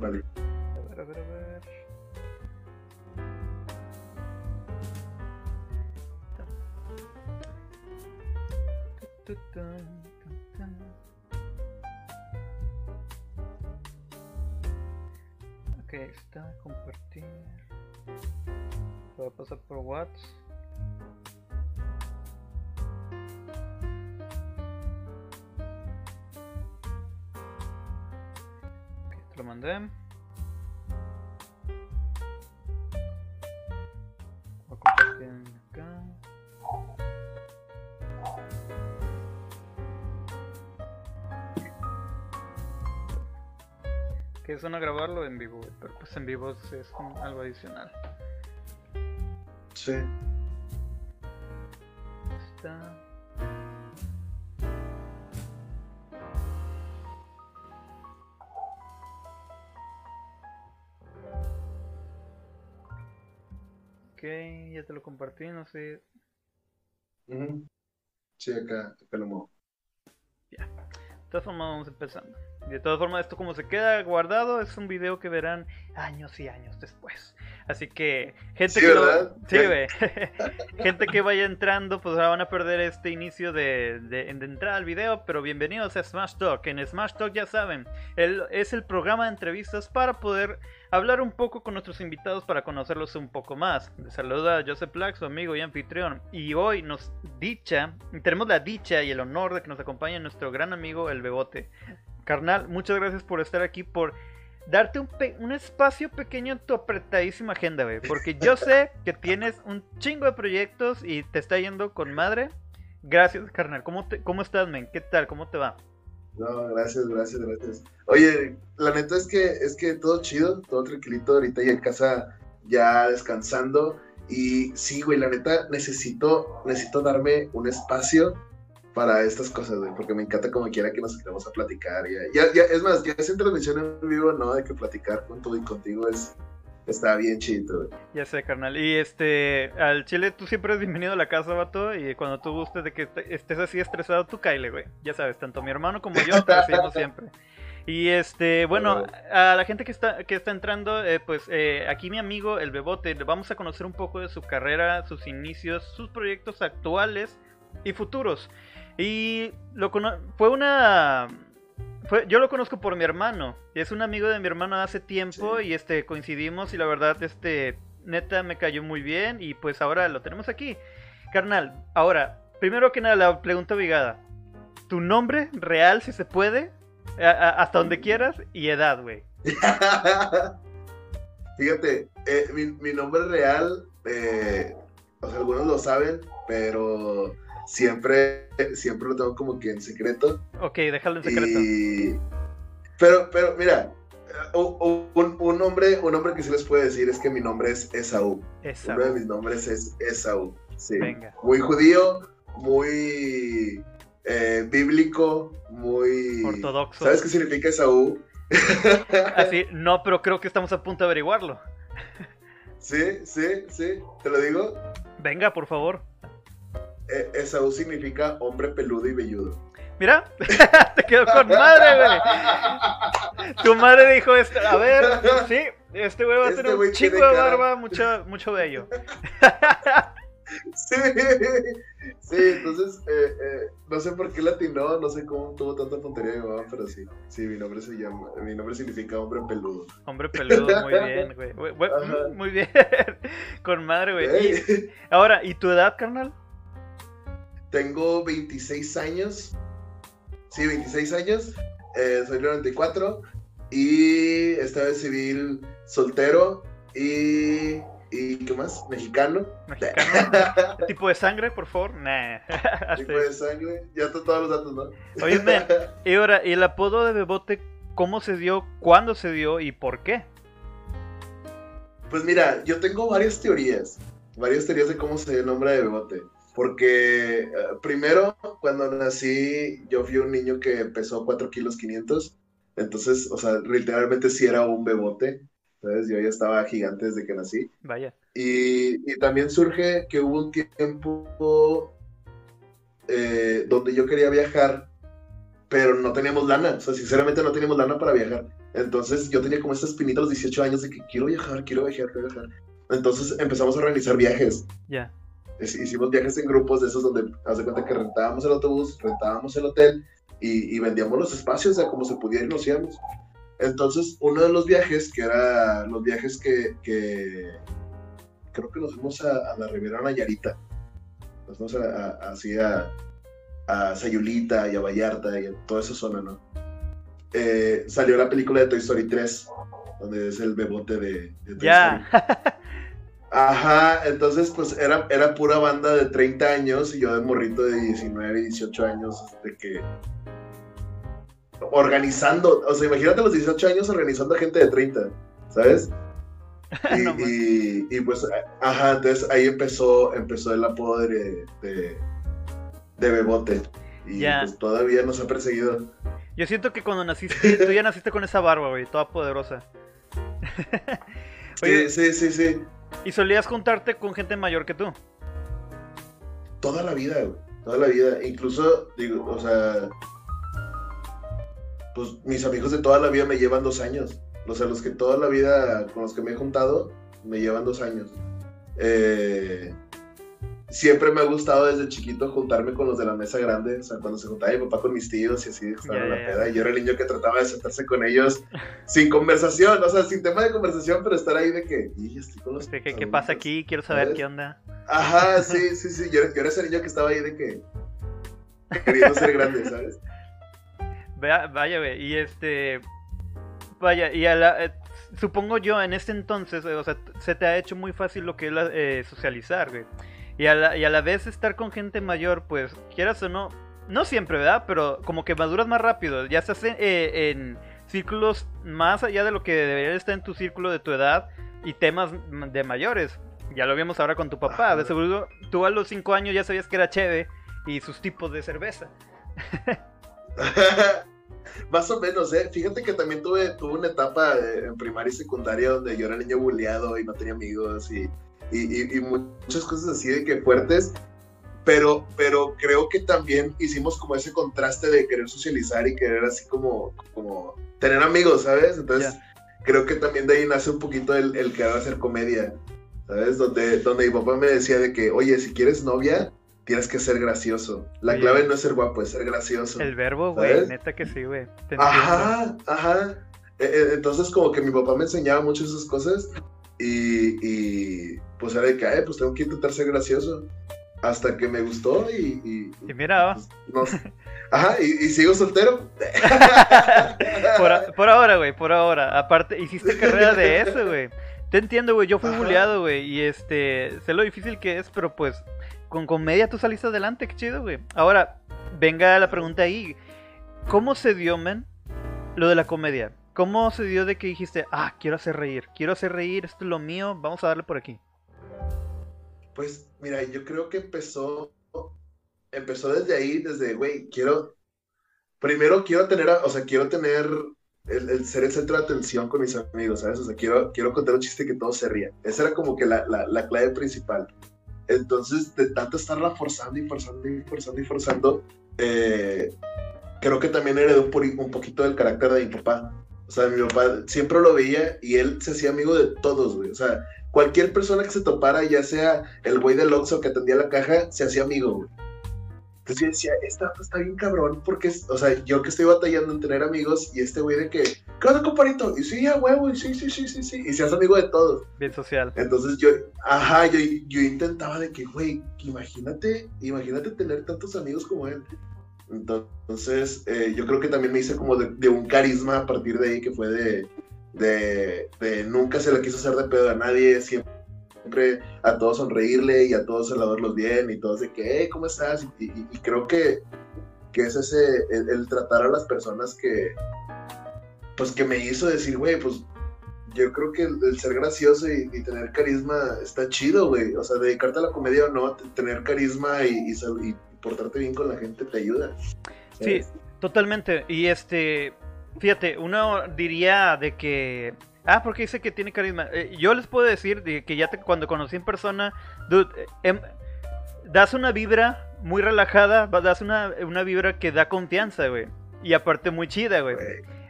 Vale. A ver, a ver, a ver. Ok, está, compartir. Voy a pasar por WhatsApp. Mandé. Voy a acá. Que suena grabarlo en vivo, pero pues en vivo es, es algo adicional. Sí. Compartí, no sé. Ujú. Sí, acá, acá lo muevo. De todas formas vamos empezando. De todas formas, esto como se queda guardado es un video que verán años y años después. Así que, gente Sí, que gente que vaya entrando, pues ahora van a perder este inicio de, de, de entrada al video. Pero bienvenidos a Smash Talk. En Smash Talk ya saben, el- es el programa de entrevistas para poder hablar un poco con nuestros invitados para conocerlos un poco más. Les saluda Joseph Black, su amigo y anfitrión. Y hoy nos dicha, tenemos la dicha y el honor de que nos acompañe nuestro gran amigo el Bebote. Carnal, muchas gracias por estar aquí, por darte un, pe- un espacio pequeño en tu apretadísima agenda, güey. Porque yo sé que tienes un chingo de proyectos y te está yendo con madre. Gracias, carnal. ¿Cómo, te, cómo estás, men? ¿Qué tal? ¿Cómo te va? No, gracias, gracias, gracias. Oye, la neta es que es que todo chido, todo tranquilito, ahorita ya en casa, ya descansando. Y sí, güey, la neta necesito, necesito darme un espacio para estas cosas, güey, porque me encanta como quiera que nos sentemos a platicar. Ya, ya, ya, es más, ya es transmisión en vivo, ¿no? De que platicar con todo y contigo es, está bien chido, güey. Ya sé, carnal. Y este, al Chile tú siempre eres bienvenido a la casa, vato. Y cuando tú gustes de que estés así estresado, tú caile, güey. Ya sabes, tanto mi hermano como yo te recibimos siempre. Y este, bueno, a la gente que está, que está entrando, eh, pues eh, aquí mi amigo, el Bebote, vamos a conocer un poco de su carrera, sus inicios, sus proyectos actuales y futuros. Y lo cono- fue una... Fue, yo lo conozco por mi hermano. Es un amigo de mi hermano hace tiempo Sí. y este coincidimos y la verdad, este, neta me cayó muy bien y pues ahora lo tenemos aquí. Carnal, ahora, primero que nada, la pregunta obligada. ¿Tu nombre real, si se puede? A- a- hasta donde quieras y edad, güey. Fíjate, eh, mi, mi nombre real, eh, o sea, algunos lo saben, pero siempre, siempre lo tengo como que en secreto. Ok, déjalo en secreto. Y... Pero, pero, mira, eh, un, un- nombre, un nombre que sí les puedo decir es que mi nombre es Esaú. Esa. Uno de mis nombres es Esaú. Sí. Venga. Muy judío, muy eh, bíblico, muy... Ortodoxo. ¿Sabes qué significa Esaú? Así, no, pero creo que estamos a punto de averiguarlo. Sí, sí, sí. ¿Te lo digo? Venga, por favor. Eh, Esaú significa hombre peludo y velludo. Mira, te quedó con madre, güey. Tu madre dijo esto. A ver, sí, este güey va a Este tener un tiene de barba, mucho, mucho vello. Sí, sí, entonces, eh, eh, no sé por qué latinó, no sé cómo tuvo tanta tontería mi mamá, pero sí, sí, mi nombre se llama, mi nombre significa hombre peludo. Hombre peludo, muy bien, güey. Muy bien. Con madre, güey. Ahora, ¿y tu edad, carnal? Tengo 26 años, sí, 26 años, eh, soy 94 y estado de civil soltero y, y, ¿qué más? Mexicano. Mexicano. ¿Tipo de sangre, por favor? Nah. Tipo de sangre, ya están todos los datos, ¿no? Oye, y ahora, ¿y el apodo de Bebote cómo se dio, cuándo se dio y por qué? Pues mira, yo tengo varias teorías, varias teorías de cómo se dio el nombre de Bebote. Porque eh, primero, cuando nací, yo fui un niño que pesó 4 kilos 500. Entonces, o sea, literalmente sí era un bebote. ¿Sabes? Yo ya estaba gigante desde que nací. Vaya. Y, y también surge que hubo un tiempo eh, donde yo quería viajar, pero no teníamos lana. O sea, sinceramente no teníamos lana para viajar. Entonces yo tenía como esta espinita a los 18 años de que quiero viajar, quiero viajar, quiero viajar. Entonces empezamos a organizar viajes. Ya. Hicimos viajes en grupos de esos donde, haz de cuenta que rentábamos el autobús, rentábamos el hotel y, vendíamos los espacios, a como se pudiera y nos íbamos. Entonces, uno de los viajes, que era los viajes que, que creo que nos fuimos a, la Riviera Nayarita, nos fuimos así a, a Sayulita y a Vallarta y a toda esa zona, ¿no? Eh, salió la película de Toy Story 3, donde es el bebote de, de Toy Ya. Ajá, entonces pues era, era pura banda de 30 años y yo de morrito de 19, 18 años, de que organizando, o sea, imagínate los 18 años organizando a gente de 30, ¿sabes? Y, pues, ajá, entonces ahí empezó, empezó el apodo de, de, Bebote. Y pues todavía nos ha perseguido. Yo siento que cuando naciste, tú ya naciste con esa barba, güey, toda poderosa. sí, sí, sí, sí. ¿Y solías juntarte con gente mayor que tú? Toda la vida, güey. Toda la vida. Incluso, digo, o sea, pues mis amigos de toda la vida me llevan dos años. O sea, los que toda la vida con los que me he juntado me llevan dos años. Eh, siempre me ha gustado desde chiquito juntarme con los de la mesa grande. O sea, cuando se juntaba mi papá con mis tíos y así, yeah, la peda. Y yo era el niño que trataba de sentarse con ellos sin conversación, o sea, sin tema de conversación, pero estar ahí de que, y estoy con los ¿Qué, ¿Qué, pasa aquí? Quiero saber qué onda. Ajá, sí, sí, sí. Yo, yo, era ese niño que estaba ahí de que, queriendo ser grande, ¿sabes? Vaya, güey. Y este. Vaya, y a la. Eh, supongo yo, en este entonces, o sea, se te ha hecho muy fácil lo que es eh, socializar, güey. Y a, la, y a la vez estar con gente mayor, pues, quieras o no, no siempre, ¿verdad? Pero como que maduras más rápido. Ya estás en, eh, en círculos más allá de lo que debería estar en tu círculo de tu edad y temas de mayores. Ya lo vimos ahora con tu papá. De seguro tú a los 5 años ya sabías que era cheve y sus tipos de cerveza. Más o menos, ¿eh? Fíjate que también tuve, tuve una etapa en primaria y secundaria donde yo era niño bulleado y no tenía amigos y, y, muchas cosas así de que fuertes. Pero, pero creo que también hicimos como ese contraste de querer socializar y querer así como, como tener amigos, ¿sabes? Entonces, creo que también de ahí nace un poquito el, el querer hacer comedia, ¿sabes? Donde, donde mi papá me decía de que, oye, si quieres novia, tienes que ser gracioso. La clave no es ser guapo, es ser gracioso. El verbo, güey, neta que sí, güey. Ajá, ajá. E, e, entonces como que mi papá me enseñaba mucho esas cosas y, y pues era de que, pues tengo que intentar ser gracioso. Hasta que me gustó y... Y, mira, pues, Ajá, y, sigo soltero. por, ahora, güey, por ahora. Aparte, hiciste carrera de eso, güey. Te entiendo, güey. Yo fui bulleado, güey. Y este, sé lo difícil que es, pero pues con comedia tú saliste adelante, qué chido, güey. Ahora, venga la pregunta ahí. ¿Cómo se dio, men, lo de la comedia? ¿Cómo se dio de que dijiste, ah, quiero hacer reír, quiero hacer reír, esto es lo mío, vamos a darle por aquí? Pues, mira, yo creo que empezó, empezó desde ahí, desde, güey, quiero, primero quiero tener, o sea, quiero tener el, ser el centro de atención con mis amigos, ¿sabes? O sea, quiero, quiero contar un chiste que todos se rían. Esa era como que la, la, la clave principal. Entonces, de tanto estarla forzando y forzando y forzando y forzando, eh, creo que también heredó un, un poquito del carácter de mi papá. O sea, mi papá siempre lo veía y él se hacía amigo de todos, güey. O sea, cualquier persona que se topara, ya sea el güey del Oxxo que atendía la caja, se hacía amigo, güey. Entonces yo decía, esta está bien cabrón, porque, o sea, yo que estoy batallando en tener amigos y este güey de que, ¿qué onda, comparito? Y sí, a huevo, y sí, sí, sí, sí, sí, y se hace amigo de todos. Bien social. Entonces yo, ajá, yo, yo intentaba de que, güey, imagínate, imagínate tener tantos amigos como él. Entonces, eh, yo creo que también me hice como de, un carisma a partir de ahí, que fue de, de, de nunca se le quiso hacer de pedo a nadie, siempre a todos sonreírle y a todos saludarlos bien y todos de que, hey, ¿cómo estás? Y, creo que, que es ese, el, tratar a las personas que, pues que me hizo decir, güey, pues yo creo que el, ser gracioso y, tener carisma está chido, güey. O sea, dedicarte a la comedia o no, tener carisma y, y, portarte bien con la gente te ayuda. Sí, totalmente. Y este, fíjate, uno diría de que Ah, porque dice que tiene carisma. Eh, yo les puedo decir que ya te, cuando conocí en persona, dude, eh, em, das una vibra muy relajada, das una, una vibra que da confianza, güey. Y aparte muy chida, güey.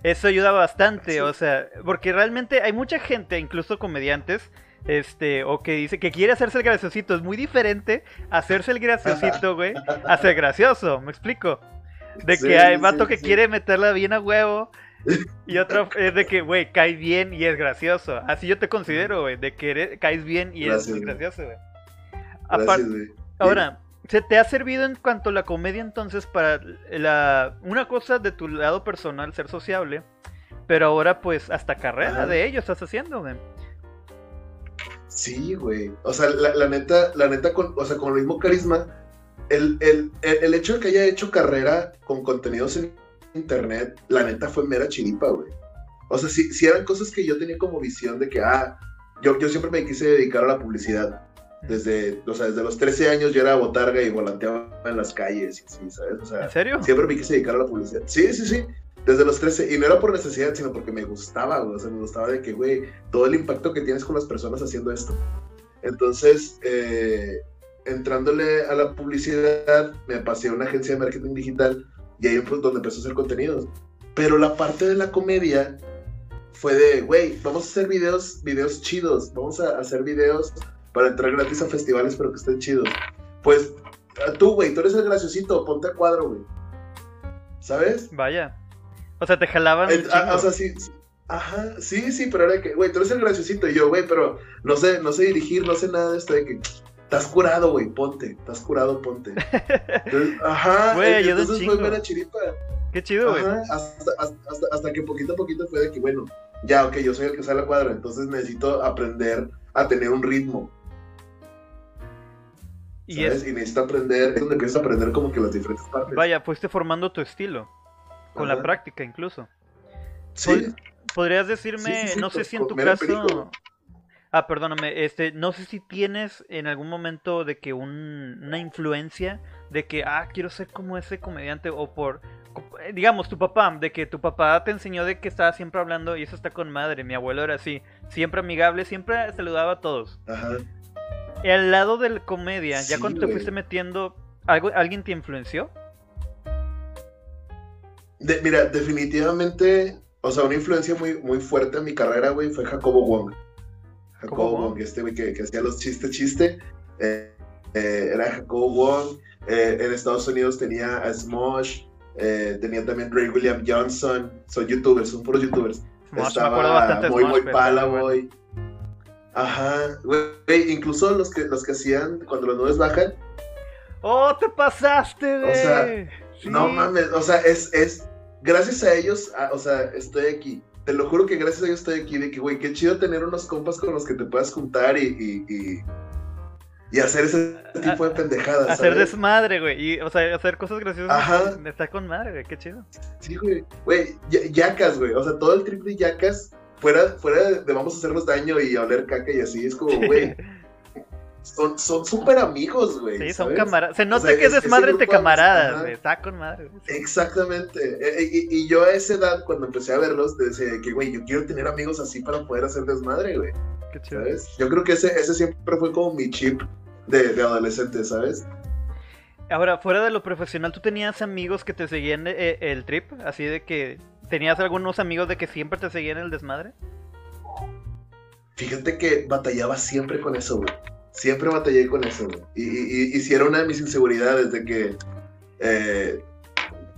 eso ayuda bastante, o sea, porque realmente hay mucha gente, incluso comediantes, este, o que dice que quiere hacerse el graciosito. Es muy diferente hacerse el graciosito, güey, a ser gracioso, ¿me explico? De que hay vato que quiere meterla bien a huevo. Y otro es de que, güey, caes bien y es gracioso. Así yo te considero, güey, de que caes bien y es gracioso, güey. Ahora, ¿se te ha servido en cuanto a la comedia entonces para la una cosa de tu lado personal ser sociable, pero ahora pues hasta carrera de ello estás haciendo, güey? Sí, güey. O sea, la, neta, la neta, con, o sea, con el mismo carisma, el, el, hecho de que haya hecho carrera con contenidos en internet, la neta fue mera chiripa, güey. O sea, si, si eran cosas que yo tenía como visión de que, ah, yo, yo siempre me quise dedicar a la publicidad. Desde, o sea, desde los 13 años yo era botarga y volanteaba en las calles, y sí, ¿sabes? O sea, ¿En serio? Siempre me quise dedicar a la publicidad. Sí, sí, sí desde los 13, y no era por necesidad, sino porque me gustaba, güey, o sea, me gustaba de que, güey, todo el impacto que tienes con las personas haciendo esto. Entonces, eh, entrándole a la publicidad, me pasé a una agencia de marketing digital y ahí fue donde empecé a hacer contenidos. Pero la parte de la comedia fue de, güey, vamos a hacer videos, videos chidos, vamos a hacer videos para entrar gratis a festivales, pero que estén chidos. Pues tú, güey, tú eres el graciosito, ponte a cuadro, güey. ¿Sabes? Vaya. O sea, te jalaban. o sea, sí, Ajá, sí, sí, pero era que, güey, tú eres el graciosito. Y yo, güey, pero no sé, no sé dirigir, no sé nada de esto de que. Estás curado, güey, ponte. Estás curado, ponte. ajá, güey, entonces fue buena chiripa. Qué chido, güey. Hasta, hasta, hasta, que poquito a poquito fue de que, bueno, ya, ok, yo soy el que sale a cuadra, entonces necesito aprender a tener un ritmo. Y, Es... y necesito aprender, es donde empiezas a aprender como que las diferentes partes. Vaya, fuiste formando tu estilo. Con la práctica incluso. Sí. ¿Podrías decirme, no sé si en tu caso... Ah, perdóname, este, no sé si tienes en algún momento de que una influencia de que, ah, quiero ser como ese comediante o por, eh, digamos, tu papá, de que tu papá te enseñó de que estaba siempre hablando y eso está con madre, mi abuelo era así, siempre amigable, siempre saludaba a todos. Ajá. Y al lado de la comedia, ya cuando te fuiste metiendo, ¿algo, ¿alguien te influenció? mira, definitivamente, o sea, una influencia muy, muy fuerte en mi carrera, güey, fue Jacobo Wong. Jacobo Wong, este güey que, hacía los chistes, chiste. Eh, eh, era Jacobo Wong. Eh, en Estados Unidos tenía a Smosh. tenía también Ray William Johnson. Son youtubers, son puros youtubers. Estaba muy, muy pala, güey. Ajá, güey, incluso los que, los que hacían cuando los nubes bajan. ¡Oh, te pasaste, güey! O sea, no mames, o sea, es, es, gracias a ellos, o sea, estoy aquí. Te lo juro que gracias a ellos estoy aquí, de que, güey, qué chido tener unos compas con los que te puedas juntar y, y, y, hacer ese tipo de pendejadas. Hacer desmadre, güey, y, o sea, hacer cosas graciosas. Ajá. Está con madre, güey, qué chido. Sí, güey, güey, yacas, güey, o sea, todo el trip de yacas, fuera, fuera de, vamos a hacernos daño y oler caca y así, es como, güey. son súper amigos, güey. Sí, son camaradas. Se nota que es desmadre entre camaradas, güey. Está con madre. Exactamente. E, e, y, yo a esa edad, cuando empecé a verlos, decía que, güey, yo quiero tener amigos así para poder hacer desmadre, güey. Qué chido. ¿Sabes? Yo creo que ese, ese siempre fue como mi chip de, de adolescente, ¿sabes? Ahora, fuera de lo profesional, ¿tú tenías amigos que te seguían eh, el trip? Así de que tenías algunos amigos de que siempre te seguían el desmadre. Fíjate que batallaba siempre con eso, güey. Siempre batallé con eso, Y, y, y, era una de mis inseguridades de que eh,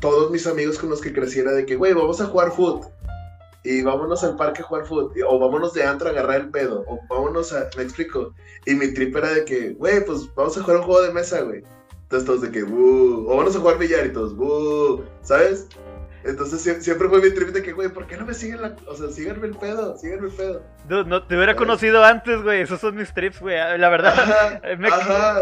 todos mis amigos con los que creciera de que, güey, vamos a jugar foot. Y vámonos al parque a jugar foot. O vámonos de antro a agarrar el pedo. O vámonos a. Me explico. Y mi trip era de que, güey, pues vamos a jugar un juego de mesa, güey. Entonces todos de que, O vamos a jugar billar y todos, ¿Sabes? Entonces siempre fue mi trip de que, güey, ¿por qué no me siguen la... O sea, síganme el pedo, síganme el pedo. no, te hubiera conocido antes, güey. Esos son mis trips, güey. La verdad, me,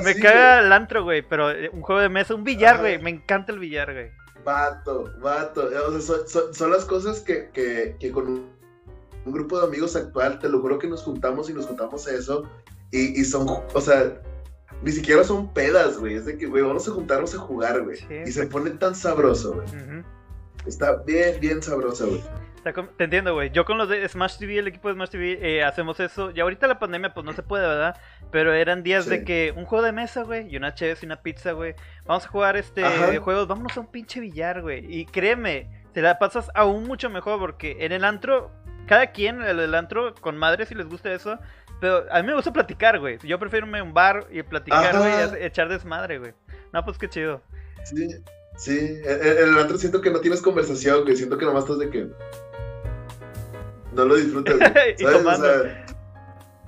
me caga el antro, güey. Pero eh, un juego de mesa, un billar, güey. Me encanta el billar, güey. Vato, vato. O sea, son, las cosas que, que, que con un, grupo de amigos actual, te lo juro que nos juntamos y nos juntamos a eso. Y, y son, o sea, ni siquiera son pedas, güey. Es de que, güey, vamos a juntarnos a jugar, güey. y se pone tan sabroso, güey. Está bien, bien sabroso, güey. Te entiendo, güey. Yo con los de Smash TV, el equipo de Smash TV, eh, hacemos eso. Y ahorita la pandemia, pues no se puede, ¿verdad? Pero eran días de que un juego de mesa, güey, y una chévere y una pizza, güey. Vamos a jugar este juegos, vámonos a un pinche billar, güey. Y créeme, te la pasas aún mucho mejor porque en el antro, cada quien, el, el antro con madre si les gusta eso, pero a mí me gusta platicar, güey. Yo prefiero irme a un bar y platicar, güey, echar desmadre, güey. No, pues qué chido. Sí, sí. En el antro siento que no tienes conversación, güey. Siento que nomás estás de que. No lo disfrutas, güey. tomando. O sea,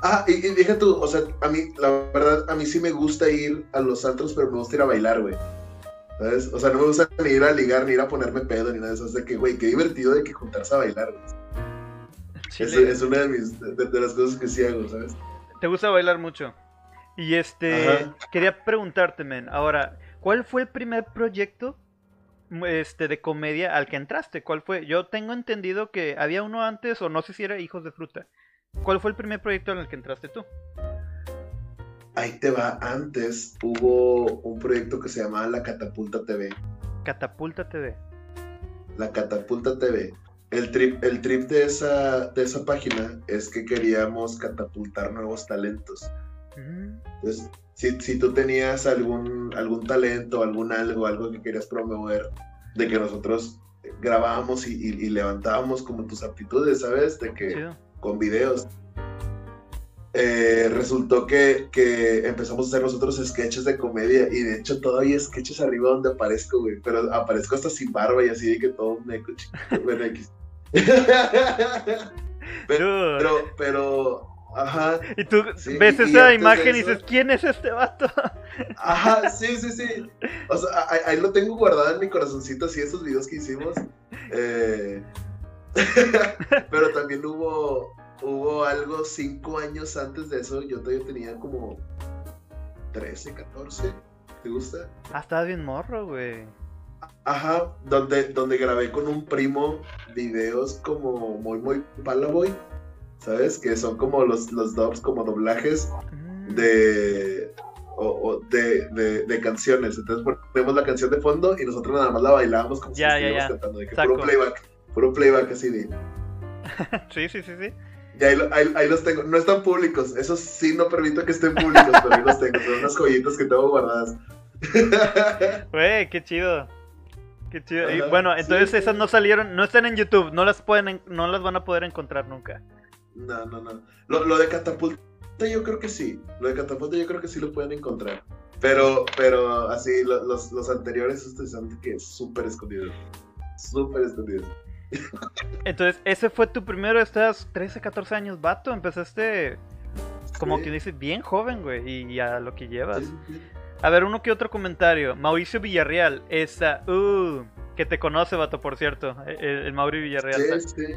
ah, y, y deja tú, o sea, a mí, la verdad, a mí sí me gusta ir a los antros, pero me gusta ir a bailar, güey. ¿Sabes? O sea, no me gusta ni ir a ligar, ni ir a ponerme pedo, ni nada de eso. O sea, que, güey, qué divertido de que juntarse a bailar, güey. Es, es, una de, mis, de, de, las cosas que sí hago, ¿sabes? Te gusta bailar mucho. Y este, Ajá. quería preguntarte, men, ahora, ¿cuál fue el primer proyecto este, de comedia al que entraste? ¿Cuál fue? Yo tengo entendido que había uno antes, o no sé si era Hijos de Fruta. ¿Cuál fue el primer proyecto en el que entraste tú? Ahí te va. Antes hubo un proyecto que se llamaba La Catapulta TV. Catapulta TV. La Catapulta TV. El trip, el trip de, esa, de esa página es que queríamos catapultar nuevos talentos. Entonces, si, si tú tenías algún, algún talento, algún algo, algo que querías promover, de que nosotros grabábamos y, y- y levantábamos como tus aptitudes, ¿sabes? De que chido. con videos. Eh, resultó que, que empezamos a hacer nosotros sketches de comedia y de hecho todavía hay sketches arriba donde aparezco, güey, pero aparezco hasta sin barba y así de que todo bueno, X. pero, pero, pero, ajá, Y tú Sí, ves y- esa imagen y dices, ¿quién es este vato? ajá, sí, sí, sí. O sea, ahí, ahí lo tengo guardado en mi corazoncito, así, esos videos que hicimos. Eh, pero también hubo, hubo algo cinco años antes de eso, yo todavía tenía como 13, 14, ¿te gusta? Ah, estabas bien morro, güey. Ajá, donde, donde grabé con un primo videos como muy, muy Palaboy, ¿sabes? Que son como los, los dubs, como doblajes Mm, de, o, o de, de, de canciones. Entonces ponemos la canción de fondo y nosotros nada más la bailábamos como Ya, si ya, estuviéramos ya. cantando, de que puro playback, puro playback así de... Sí, sí, sí, sí. Y ahí, ahí, ahí los tengo, no están públicos, eso sí no permito que estén públicos, pero ahí los tengo, son unas joyitas que tengo guardadas. Güey, qué chido. Qué chido. Y bueno, entonces sí. esas no salieron, no están en YouTube, no las pueden, en- no las van a poder encontrar nunca. No, no, no. Lo, lo de catapulta yo creo que sí. Lo de catapulta yo creo que sí lo pueden encontrar. Pero, pero así, lo- los, los anteriores, ustedes saben que es súper escondido. Súper escondido. Entonces, ese fue tu primero, estás 13, 14 años, vato, empezaste como Sí. que dices bien joven, güey, y, y a lo que llevas. Sí, sí, sí. A ver, uno que otro comentario. Mauricio Villarreal, esa, uh, que te conoce, vato, por cierto, el, el Mauri Villarreal. Sí, sí.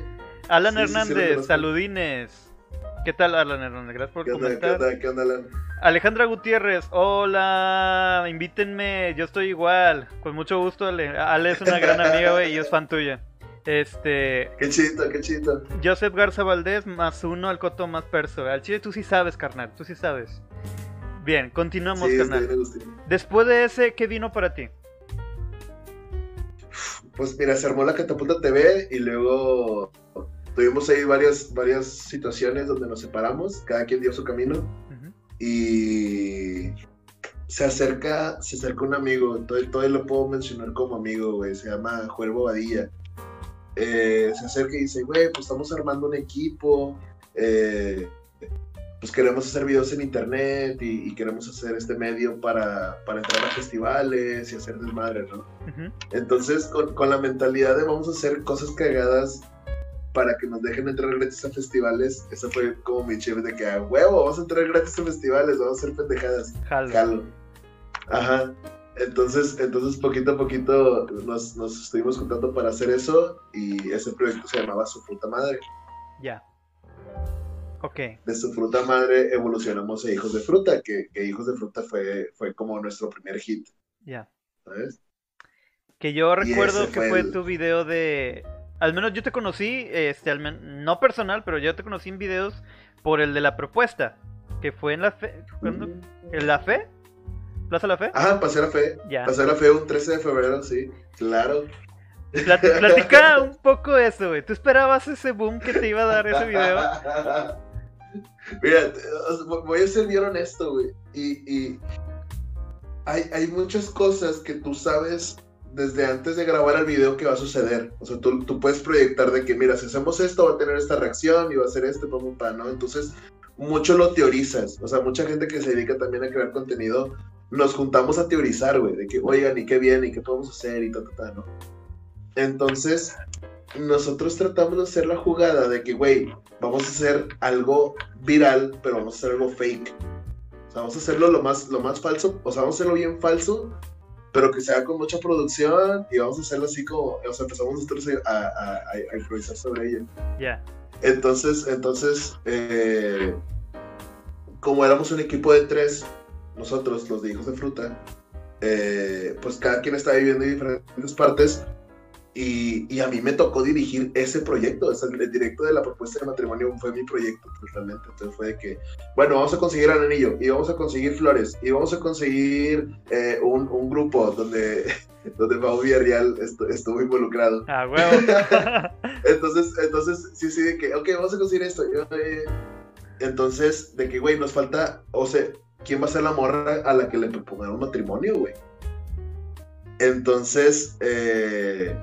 Alan sí, sí, sí lo Hernández, saludines. ¿Qué tal, Alan Hernández? Gracias por ¿Qué onda, qué comentar. onda, qué onda, Alan? Alejandra Gutiérrez, hola, invítenme, yo estoy igual. Con mucho gusto, Ale. Ale es una gran amiga, güey, y es fan tuya. Este, Qué chito, qué chito. Joseph Garza Valdés, más uno al coto más perso. Al chile tú sí sabes, carnal, tú sí sabes. Bien, continuamos, Sí, carnal. Después de ese, ¿qué vino para ti? Pues mira, se armó la Catapulta TV y luego tuvimos ahí varias, varias situaciones donde nos separamos, cada quien dio su camino. Ujú. y se acerca, se acerca un amigo, todavía, todavía lo puedo mencionar como amigo, güey, se llama Joel Bobadilla. Eh, se acerca y dice, güey, pues estamos armando un equipo, eh, pues queremos hacer videos en internet y, y queremos hacer este medio para, para entrar a festivales y hacer desmadre, ¿no? Ujú. Entonces, con, con la mentalidad de vamos a hacer cosas cagadas para que nos dejen entrar gratis a festivales, esa fue como mi chip de que a huevo, vamos a entrar gratis a festivales, vamos a hacer pendejadas. Jalo. Jalo. Ajá. Entonces, entonces poquito a poquito nos, nos estuvimos juntando para hacer eso y ese proyecto se llamaba Su Fruta Madre. Ya. Ok. De Su Fruta Madre evolucionamos a Hijos de Fruta, que, que Hijos de Fruta fue, fue como nuestro primer hit, Ya. ¿sabes? Que yo recuerdo que fue fue el- tu video de. Al menos yo te conocí, este, al men- no personal, pero yo te conocí en videos por el de la propuesta. Que fue en la fe. ¿cuándo? ¿En la fe? ¿Plaza La Fe? Ajá, pasé la fe. Ya. Pasé la fe un 13 de febrero, sí, claro. Plat- platica un poco eso, güey. ¿Tú esperabas ese boom que te iba a dar ese video? Mira, voy a ser bien honesto, güey. Y, y hay, hay muchas cosas que tú sabes desde antes de grabar el video qué va a suceder. O sea, tú, tú puedes proyectar de que, mira, si hacemos esto va a tener esta reacción y va a hacer esto, pa, ¿no? Entonces, mucho lo teorizas. O sea, mucha gente que se dedica también a crear contenido, nos juntamos a teorizar, güey, de que, oigan, y qué bien, y qué podemos hacer, y ta, ta, ta, ¿no? Entonces, nosotros tratamos de hacer la jugada de que, güey, vamos a hacer algo viral, pero vamos a hacer algo fake. O sea, vamos a hacerlo lo más, lo más falso, o sea, vamos a hacerlo bien falso, pero que sea con mucha producción y vamos a hacerlo así como, o sea, empezamos nosotros a, a, improvisar sobre ello. Ya. Entonces, entonces, eh, como éramos un equipo de tres, nosotros, los de Hijos de Fruta, eh, pues cada quien estaba viviendo en diferentes partes, y, a mí me tocó dirigir ese proyecto, o sea, el directo de la propuesta de matrimonio fue mi proyecto totalmente. Entonces fue de que, bueno, vamos a conseguir al anillo, y vamos a conseguir flores, y vamos a conseguir eh, un, un, grupo donde, donde Pau Villarreal estuvo involucrado. Ah, bueno. entonces, entonces, sí, sí, de que, ok, vamos a conseguir esto. Eh, entonces, de que, güey, nos falta, o sea, ¿quién va a ser la morra a la que le propongamos matrimonio, güey? Entonces, eh,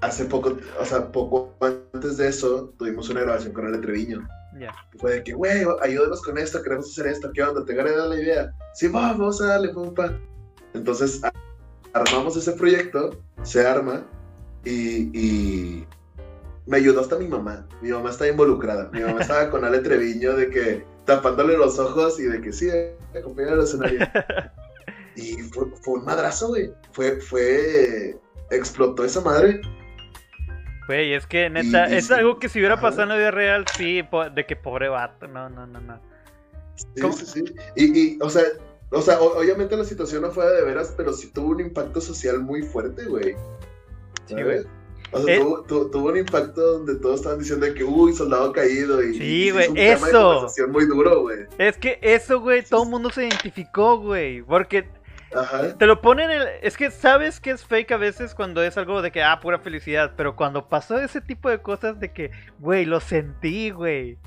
hace poco, o sea, poco antes de eso, tuvimos una grabación con el Treviño. Ya. Fue de que, güey, ayúdenos con esto, queremos hacer esto, ¿qué onda? ¿Te gané la idea? Sí, vamos a darle, pompa. Entonces, armamos ese proyecto, se arma, y, me ayudó hasta mi mamá. Mi mamá está involucrada. Mi mamá estaba con Ale Treviño de que tapándole los ojos y de que sí, acompañar al escenario. y fue, fue un madrazo, güey. Fue, fue, explotó esa madre. Güey, es que neta, es algo que si hubiera pasado en la vida real, sí, de que pobre vato, no, no, no, no. Sí, sí, sí. Y, y, o sea, o sea, obviamente la situación no fue de veras, pero sí tuvo un impacto social muy fuerte, güey. Sí, güey. O sea, eh, tuvo, un impacto donde todos estaban diciendo que, uy, soldado caído. Y, sí, güey, eso. muy duro, güey. Es que eso, güey, todo el mundo se identificó, güey. Porque te lo ponen el... Es que sabes que es fake a veces cuando es algo de que, ah, pura felicidad. Pero cuando pasó ese tipo de cosas de que, güey, lo sentí, güey.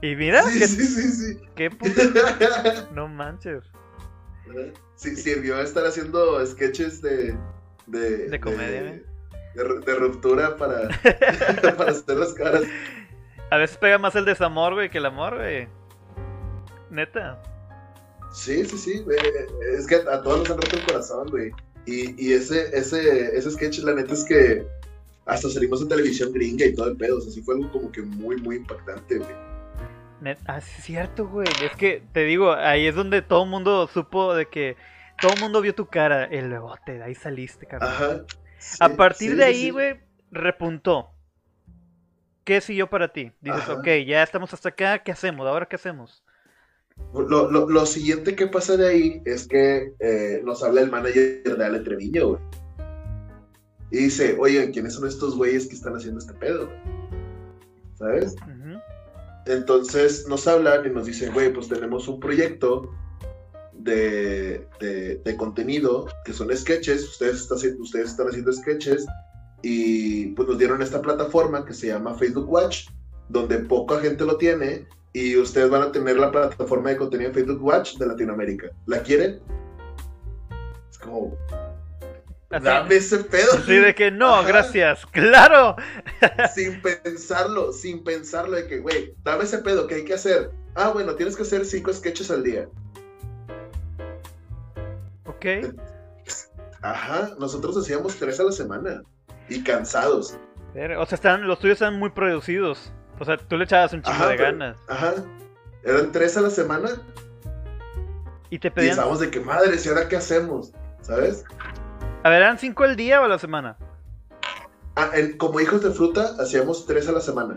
Y mira, sí, sí, sí, sí. Qué No manches. Sí, sirvió a estar haciendo sketches de. De, de comedia, de, de, ruptura para, para hacer las caras. A veces pega más el desamor, güey, que el amor, güey. Neta. Sí, sí, sí, Es que a todos nos han roto el corazón, güey. Y, y ese, ese, ese sketch, la neta es que hasta salimos en televisión gringa y todo el pedo. O sea, sí fue algo como que muy, muy impactante, güey. Ah, sí, es cierto, güey. Es que te digo, ahí es donde todo el mundo supo de que todo el mundo vio tu cara, el bebote, de ahí saliste, cabrón. Ajá. a partir de ahí, güey, repuntó. ¿Qué siguió para ti? Dices, ok, ya estamos hasta acá, ¿qué hacemos? ¿Ahora qué hacemos? Lo, lo, lo, siguiente que pasa de ahí es que eh, nos habla el manager de Ale Treviño, güey. Y dice, oye, ¿quiénes son estos güeyes que están haciendo este pedo? ¿Sabes? Entonces nos hablan y nos dicen, güey, pues tenemos un proyecto de, de, contenido que son sketches, ustedes, ustedes están haciendo sketches y pues nos dieron esta plataforma que se llama Facebook Watch, donde poca gente lo tiene y ustedes van a tener la plataforma de contenido Facebook Watch de Latinoamérica. ¿La quieren? Es como. Dame ese pedo. Sí, de que no, gracias. ¡Claro! sin pensarlo, sin pensarlo, de que, güey, dame ese pedo, ¿qué hay que hacer? Ah, bueno, tienes que hacer cinco sketches al día. Ok. Ajá, nosotros hacíamos tres a la semana. Y cansados. O sea, están, los tuyos están muy producidos. O sea, tú le echabas un chingo de ganas. Ajá. Eran tres a la semana. Y te pedían. Y de que madre, ¿y ahora qué hacemos? ¿Sabes? A ver, ¿eran cinco al día o a la semana? Ah, como hijos de fruta, hacíamos tres a la semana.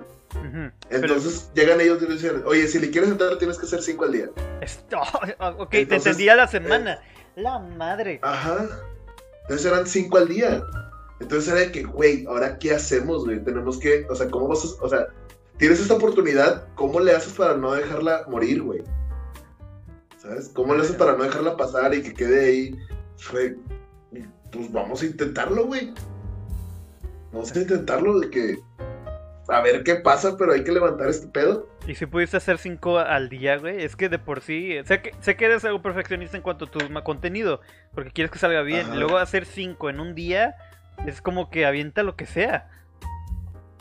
Entonces llegan ellos y dicen, oye, si le quieres entrar tienes que hacer cinco al día. Esto... ok, te entendía la semana. Eh, la madre. Ajá. Entonces eran cinco al día. Entonces era de que, güey, ¿ahora qué hacemos, güey? Tenemos que, o sea, ¿cómo vas a, o sea, tienes esta oportunidad, ¿cómo le haces para no dejarla morir, güey? ¿Sabes? ¿Cómo le haces para no dejarla pasar y que quede ahí? Pues vamos a intentarlo, güey. Vamos a intentarlo de que a ver qué pasa, pero hay que levantar este pedo. Y si pudiste hacer cinco al día, güey, es que de por sí, sé que, sé que eres algo perfeccionista en cuanto a tu contenido, porque quieres que salga bien. Luego hacer cinco en un día es como que avienta lo que sea.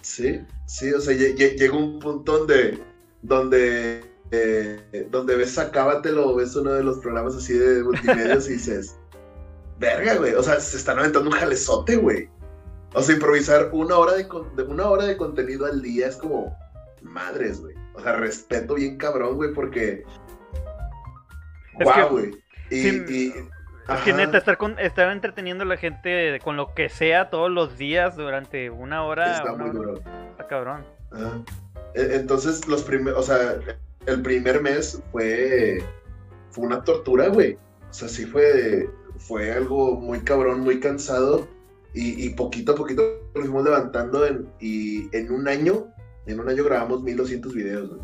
Sí, sí, o sea, llega un punto donde, donde, eh, donde ves Acábatelo, ves uno de los programas así de multimedia y dices, verga, güey, o sea, se están aventando un jalezote, güey. O sea, improvisar una hora de, una hora de contenido al día es como madres, güey. O sea, respeto bien cabrón, güey, porque. Wow, güey. Y, es que neta, estar, con, estar entreteniendo a la gente con lo que sea todos los días durante una hora. Está muy duro. Está cabrón. E, entonces, los primeros. O sea, el primer mes fue. Fue una tortura, güey. O sea, sí fue. Fue algo muy cabrón, muy cansado. Y, poquito a poquito lo fuimos levantando en, y en un año, en un año grabamos 1200 videos, güey.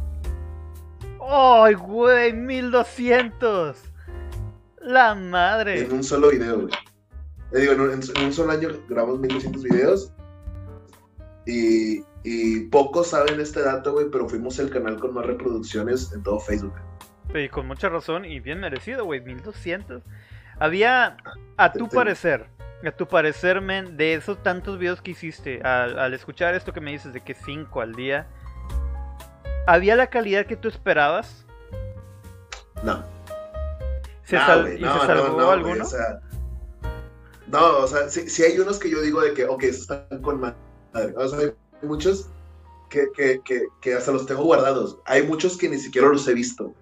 ¡Ay, güey! ¡1200! ¡La madre! En un solo video, güey. Le digo, en un, solo año grabamos 1200 videos. Y, y pocos saben este dato, güey, pero fuimos el canal con más reproducciones en todo Facebook. Y con mucha razón y bien merecido, güey, 1200. Había, a tu parecer, a tu parecer, men, de esos tantos videos que hiciste, al, escuchar esto que me dices de que 5 al día, ¿había la calidad que tú esperabas? No. ¿Se ¿Y se salvó alguno? no, o sea, si hay unos que yo digo de que, ok, están con madre. O sea, hay muchos que, que, que, que hasta los tengo guardados. Hay muchos que ni siquiera los he visto.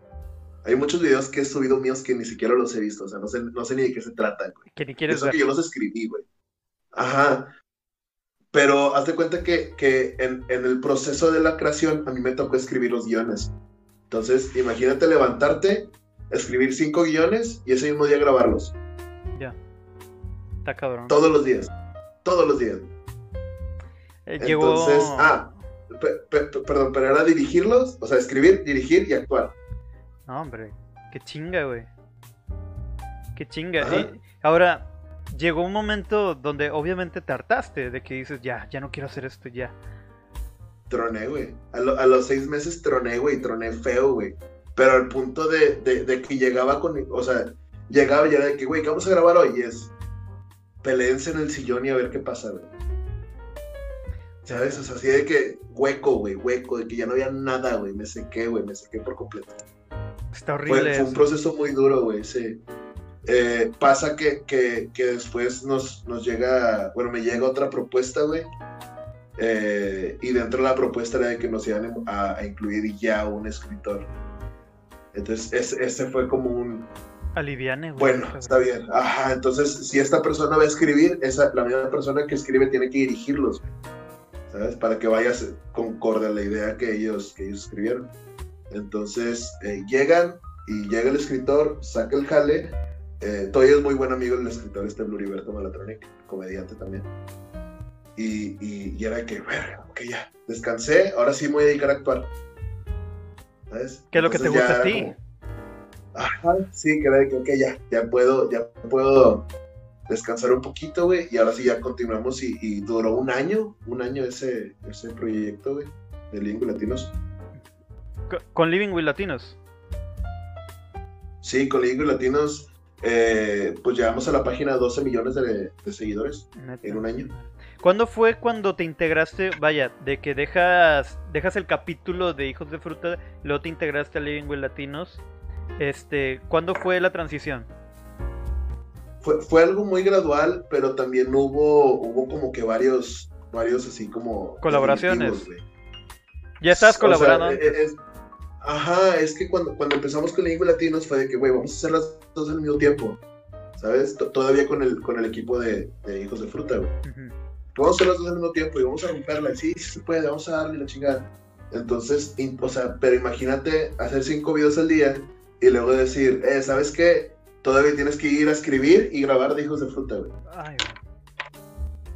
Hay muchos videos que he subido míos que ni siquiera los he visto, o sea, no sé, no sé ni de qué se tratan, güey. Que ni quieres Eso que yo los escribí, güey. Ajá. Pero haz de cuenta que, que en, en, el proceso de la creación a mí me tocó escribir los guiones. Entonces, imagínate levantarte, escribir cinco guiones y ese mismo día grabarlos. Ya. Está cabrón. Todos los días. Todos los días. Eh, Entonces, ah, perdón, pero era dirigirlos, o sea, escribir, dirigir y actuar. No, hombre, qué chinga, güey. Qué chinga. ahora, llegó un momento donde obviamente te hartaste de que dices, ya, ya no quiero hacer esto, ya. Troné, güey. A, los seis meses troné, güey, troné feo, güey. Pero al punto de, que llegaba con, o sea, llegaba ya de que, güey, ¿qué vamos a grabar hoy? Y es, peleense en el sillón y a ver qué pasa, güey. ¿Sabes? O sea, así de que hueco, güey, hueco, de que ya no había nada, güey. Me sequé, güey, me sequé por completo. Está horrible. Fue, un proceso muy duro, güey, sí. Eh, pasa que, que, que, después nos, nos llega, bueno, me llega otra propuesta, güey. Eh, y dentro de la propuesta era de que nos iban a, incluir ya un escritor. Entonces, ese, fue como un... Aliviane, güey. Bueno, está bien. Ajá, entonces, si esta persona va a escribir, esa, la misma persona que escribe tiene que dirigirlos, ¿sabes? Para que vayas concorde a la idea que ellos, que ellos escribieron. Entonces eh, llegan y llega el escritor, saca el jale. Eh, todavía es muy buen amigo del escritor este Bluriberto Malatronic, comediante también. Y, y, era que, bueno, ok, ya, descansé, ahora sí me voy a dedicar a actuar. ¿Sabes? ¿Qué es lo que te gusta a ti? ajá, sí, de que, ya, ya puedo, ya puedo descansar un poquito, güey, y ahora sí ya continuamos y, duró un año, un año ese, ese proyecto, güey, de Lingua Latinos. ¿Con Living with Latinos? Sí, con Living with Latinos, eh, pues llegamos a la página 12 millones de, seguidores en un año. ¿Cuándo fue cuando te integraste, vaya, de que dejas, dejas el capítulo de Hijos de Fruta, luego te integraste a Living with Latinos? Este, ¿Cuándo fue la transición? Fue, fue algo muy gradual, pero también hubo, hubo como que varios, varios así como... Colaboraciones. Ya estás colaborando. E, Ajá, es que cuando, cuando empezamos con Lingua Latinos fue de que, güey, vamos a hacer las dos al mismo tiempo. ¿Sabes? todavía con el, con el equipo de, Hijos de Fruta, güey. Vamos a hacer las dos al mismo tiempo y vamos a romperla. Sí, sí se puede, vamos a darle la chingada. Entonces, o sea, pero imagínate hacer cinco videos al día y luego decir, eh, ¿sabes qué? Todavía tienes que ir a escribir y grabar de Hijos de Fruta, güey.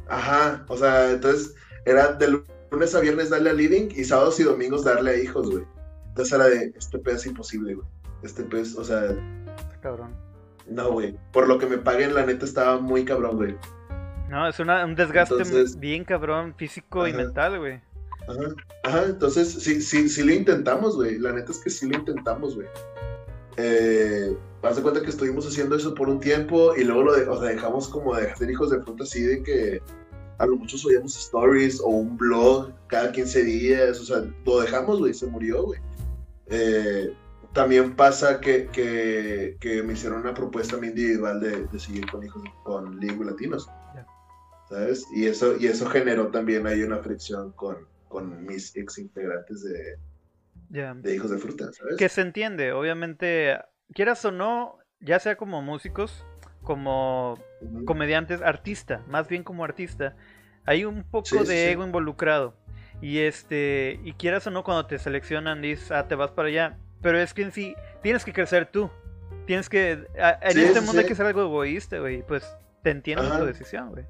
Ajá, o sea, entonces era de lunes a viernes darle a Living y sábados y domingos darle a Hijos, güey. Entonces era de, este pez es imposible, güey. Este pez, o sea... Cabrón. No, güey. Por lo que me paguen, la neta estaba muy cabrón, güey. No, es una, un desgaste bien cabrón, físico y mental, güey. Ajá, ajá, entonces sí, sí, sí lo intentamos, güey. La neta es que sí lo intentamos, güey. Eh, haz de cuenta que estuvimos haciendo eso por un tiempo y luego lo de, o sea, dejamos como de hacer hijos de fruta así de que a lo mucho subíamos stories o un blog cada 15 días, o sea, lo dejamos, güey, se murió, güey. Eh, también pasa que, que, que, me hicieron una propuesta a individual de, de seguir con hijos con Lingüe Latinos. ¿Sabes? Y eso, y eso generó también ahí una fricción con, con mis ex integrantes de, de hijos de fruta, ¿sabes? Que se entiende, obviamente, quieras o no, ya sea como músicos, como comediantes, artista, más bien como artista, hay un poco de ego involucrado. Y este, y quieras o no, cuando te seleccionan, dices, ah, te vas para allá. Pero es que en sí, tienes que crecer tú. Tienes que. en este mundo hay que ser algo egoísta, güey. Pues te entiendo tu decisión, güey.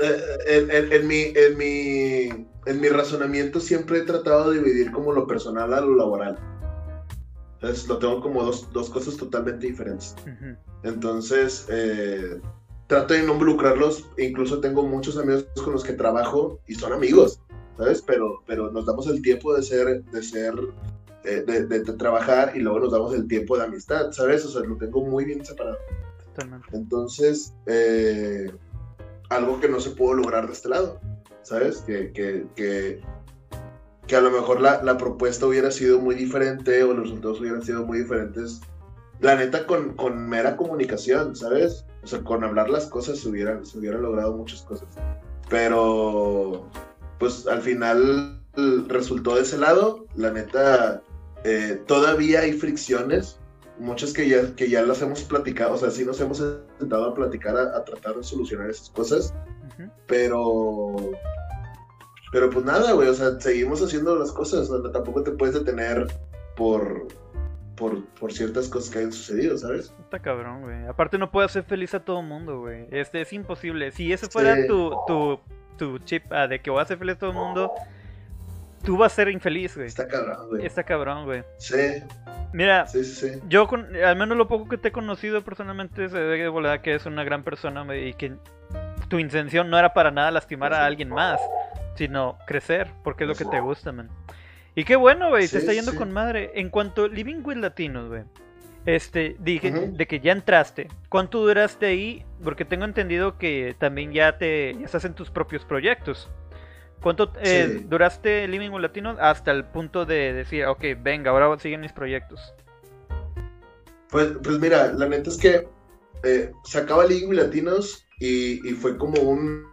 Eh, en, mi, en, mi, en mi razonamiento siempre he tratado de dividir como lo personal a lo laboral. Entonces lo tengo como dos, dos cosas totalmente diferentes. Entonces, eh, trato de no involucrarlos. Incluso tengo muchos amigos con los que trabajo y son amigos, ¿sabes? Pero, pero nos damos el tiempo de ser, de ser, eh, de, de, trabajar y luego nos damos el tiempo de amistad, ¿sabes? O sea, lo tengo muy bien separado. Entonces, eh, algo que no se pudo lograr de este lado, ¿sabes? Que, que, que, que a lo mejor la, la, propuesta hubiera sido muy diferente o los resultados hubieran sido muy diferentes. La neta, con, con mera comunicación, ¿sabes? O sea, con hablar las cosas se hubieran, se hubieran logrado muchas cosas. Pero, pues al final resultó de ese lado. La neta, eh, todavía hay fricciones muchas que ya, que ya las hemos platicado, o sea, sí nos hemos sentado a platicar, a, tratar de solucionar esas cosas, pero, pero pues nada, güey, o sea, seguimos haciendo las cosas, o tampoco te puedes detener por, por, por, ciertas cosas que hayan sucedido, ¿sabes? Está cabrón, güey. Aparte no puedes hacer feliz a todo el mundo, güey. Este es imposible. Si ese fuera tu, tu, tu chip ah, de que voy a hacer feliz a todo el mundo, tú vas a ser infeliz, güey. Está cabrón, güey. Está cabrón, güey. Sí. Mira, yo con, al menos lo poco que te he conocido personalmente se ve de volada que es una gran persona y que tu intención no era para nada lastimar a alguien más, sino crecer, porque es lo que te gusta, man. Y qué bueno, güey, te está yendo con madre. En cuanto a Living with Latinos, güey. Este, dije de que ya entraste. ¿Cuánto duraste ahí? Porque tengo entendido que también ya te ya estás en tus propios proyectos. ¿Cuánto eh, duraste Living with Latinos hasta el punto de decir, ok, venga, ahora siguen mis proyectos? Pues, pues mira, la neta es que eh, se acaba Living with Latinos y, fue como un,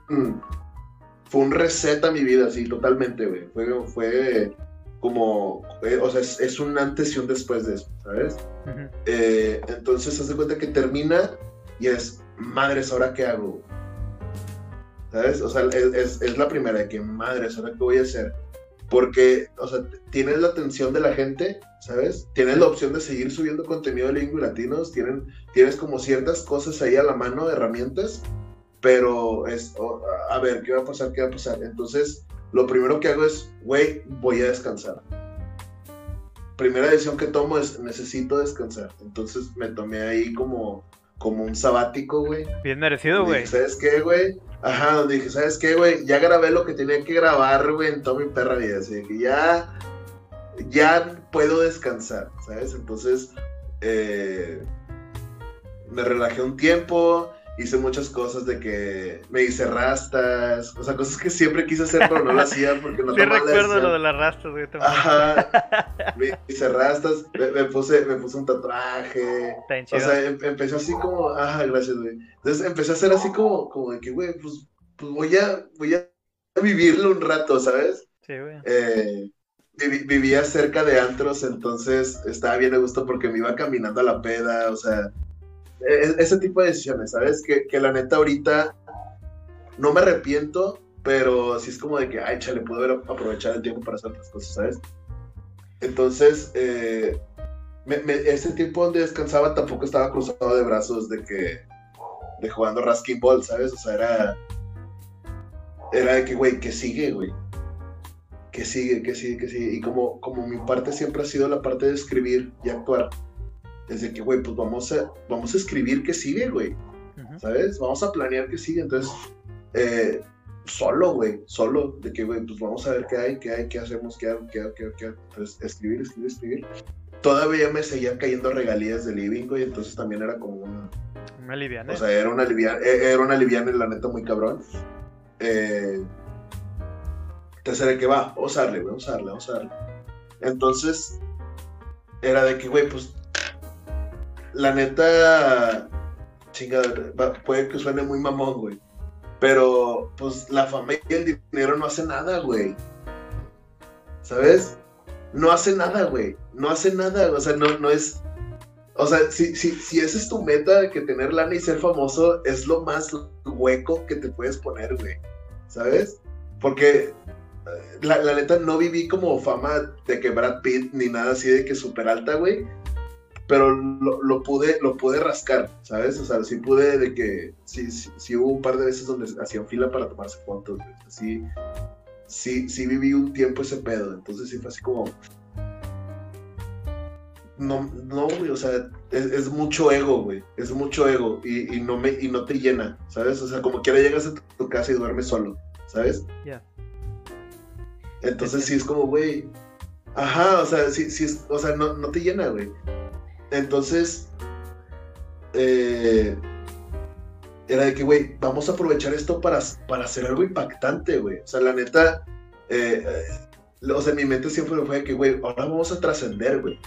fue un reset a mi vida, así, totalmente, güey. Fue, fue como, eh, o sea, es, un antes y un después de eso, ¿sabes? entonces, haz de cuenta que termina y es, madres, ¿ahora qué hago? ¿Sabes? O sea, es, es, la primera de que, madre, ¿ahora qué voy a hacer? Porque, o sea, tienes la atención de la gente, ¿sabes? Tienes la opción de seguir subiendo contenido de lingüe latinos, tienen, tienes como ciertas cosas ahí a la mano, herramientas, pero es, a ver, ¿qué va a pasar? ¿Qué va a pasar? Entonces, lo primero que hago es, güey, voy a descansar. Primera decisión que tomo es, necesito descansar. Entonces me tomé ahí como, como un sabático, güey. Bien merecido, güey. ¿Sabes qué, güey? Ajá, donde dije, ¿sabes qué, güey? Ya grabé lo que tenía que grabar, güey, en toda mi perra vida. Así que ya, ya puedo descansar, ¿sabes? Entonces, eh, me relajé un tiempo, hice muchas cosas de que me hice rastas, o sea, cosas que siempre quise hacer, pero no lo hacía porque no Sí recuerdo lo de las rastas, güey. Ajá, me hice rastas, me, puse, me puse un tatuaje, o sea, em, empecé así como, ajá, gracias, güey. Entonces empecé a hacer así como, como de que, güey, pues, pues voy a, voy a vivirlo un rato, ¿sabes? Sí, güey. Eh, vivía cerca de antros, entonces estaba bien a gusto porque me iba caminando a la peda, o sea, ese tipo de decisiones, ¿sabes? Que, que, la neta ahorita no me arrepiento, pero sí es como de que, ay, chale, puedo haber aprovechado el tiempo para hacer otras cosas, ¿sabes? Entonces, eh, ese tiempo donde descansaba tampoco estaba cruzado de brazos de que, de jugando Rasking Ball, ¿sabes? O sea, era, era de que, güey, que sigue, güey. Que sigue, que sigue, que sigue. Y como, como mi parte siempre ha sido la parte de escribir y actuar, es de que, güey, pues vamos a, vamos a escribir que sigue, güey. ¿Sabes? Vamos a planear que sigue. Entonces, eh, solo, güey, solo, de que, güey, pues vamos a ver qué hay, qué hay, qué hacemos, qué hago, qué hago, qué hago, qué hago. Entonces, escribir, escribir, escribir. Todavía me seguían cayendo regalías de living, güey, entonces también era como un... Una liviana. O sea, era una liviana, e, era una liviana, la neta, muy cabrón. Eh, entonces era que va, vamos a darle, güey, vamos a darle, vamos a darle. Entonces, era de que, güey, pues, la neta, chingada, puede que suene muy mamón, güey. Pero, pues, la fama y el dinero no hace nada, güey. ¿Sabes? No hace nada, güey. No hace nada, o sea, no, no es... O sea, si, si, si esa es tu meta, que tener lana y ser famoso es lo más hueco que te puedes poner, güey. ¿Sabes? Porque la, la, neta no viví como fama de que Brad Pitt ni nada así de que súper alta, güey. Pero lo, lo, pude, lo pude rascar, ¿sabes? O sea, sí pude de que, sí, sí, sí, hubo un par de veces donde hacían fila para tomarse fotos, güey. Sí, sí, sí viví un tiempo ese pedo. Entonces sí fue así como... No, no, güey, o sea, es, es mucho ego, güey. Es mucho ego y, y, no me, y no te llena, ¿sabes? O sea, como quiera llegas a tu, tu casa y duermes solo, ¿sabes? Ya. Yeah. Entonces sí es como, güey. Ajá, o sea, sí, sí es, o sea, no, no te llena, güey. Entonces, eh, era de que, güey, vamos a aprovechar esto para, para hacer algo impactante, güey. O sea, la neta, eh, eh, o sea, en mi mente siempre fue de que, güey, ahora vamos a trascender, güey.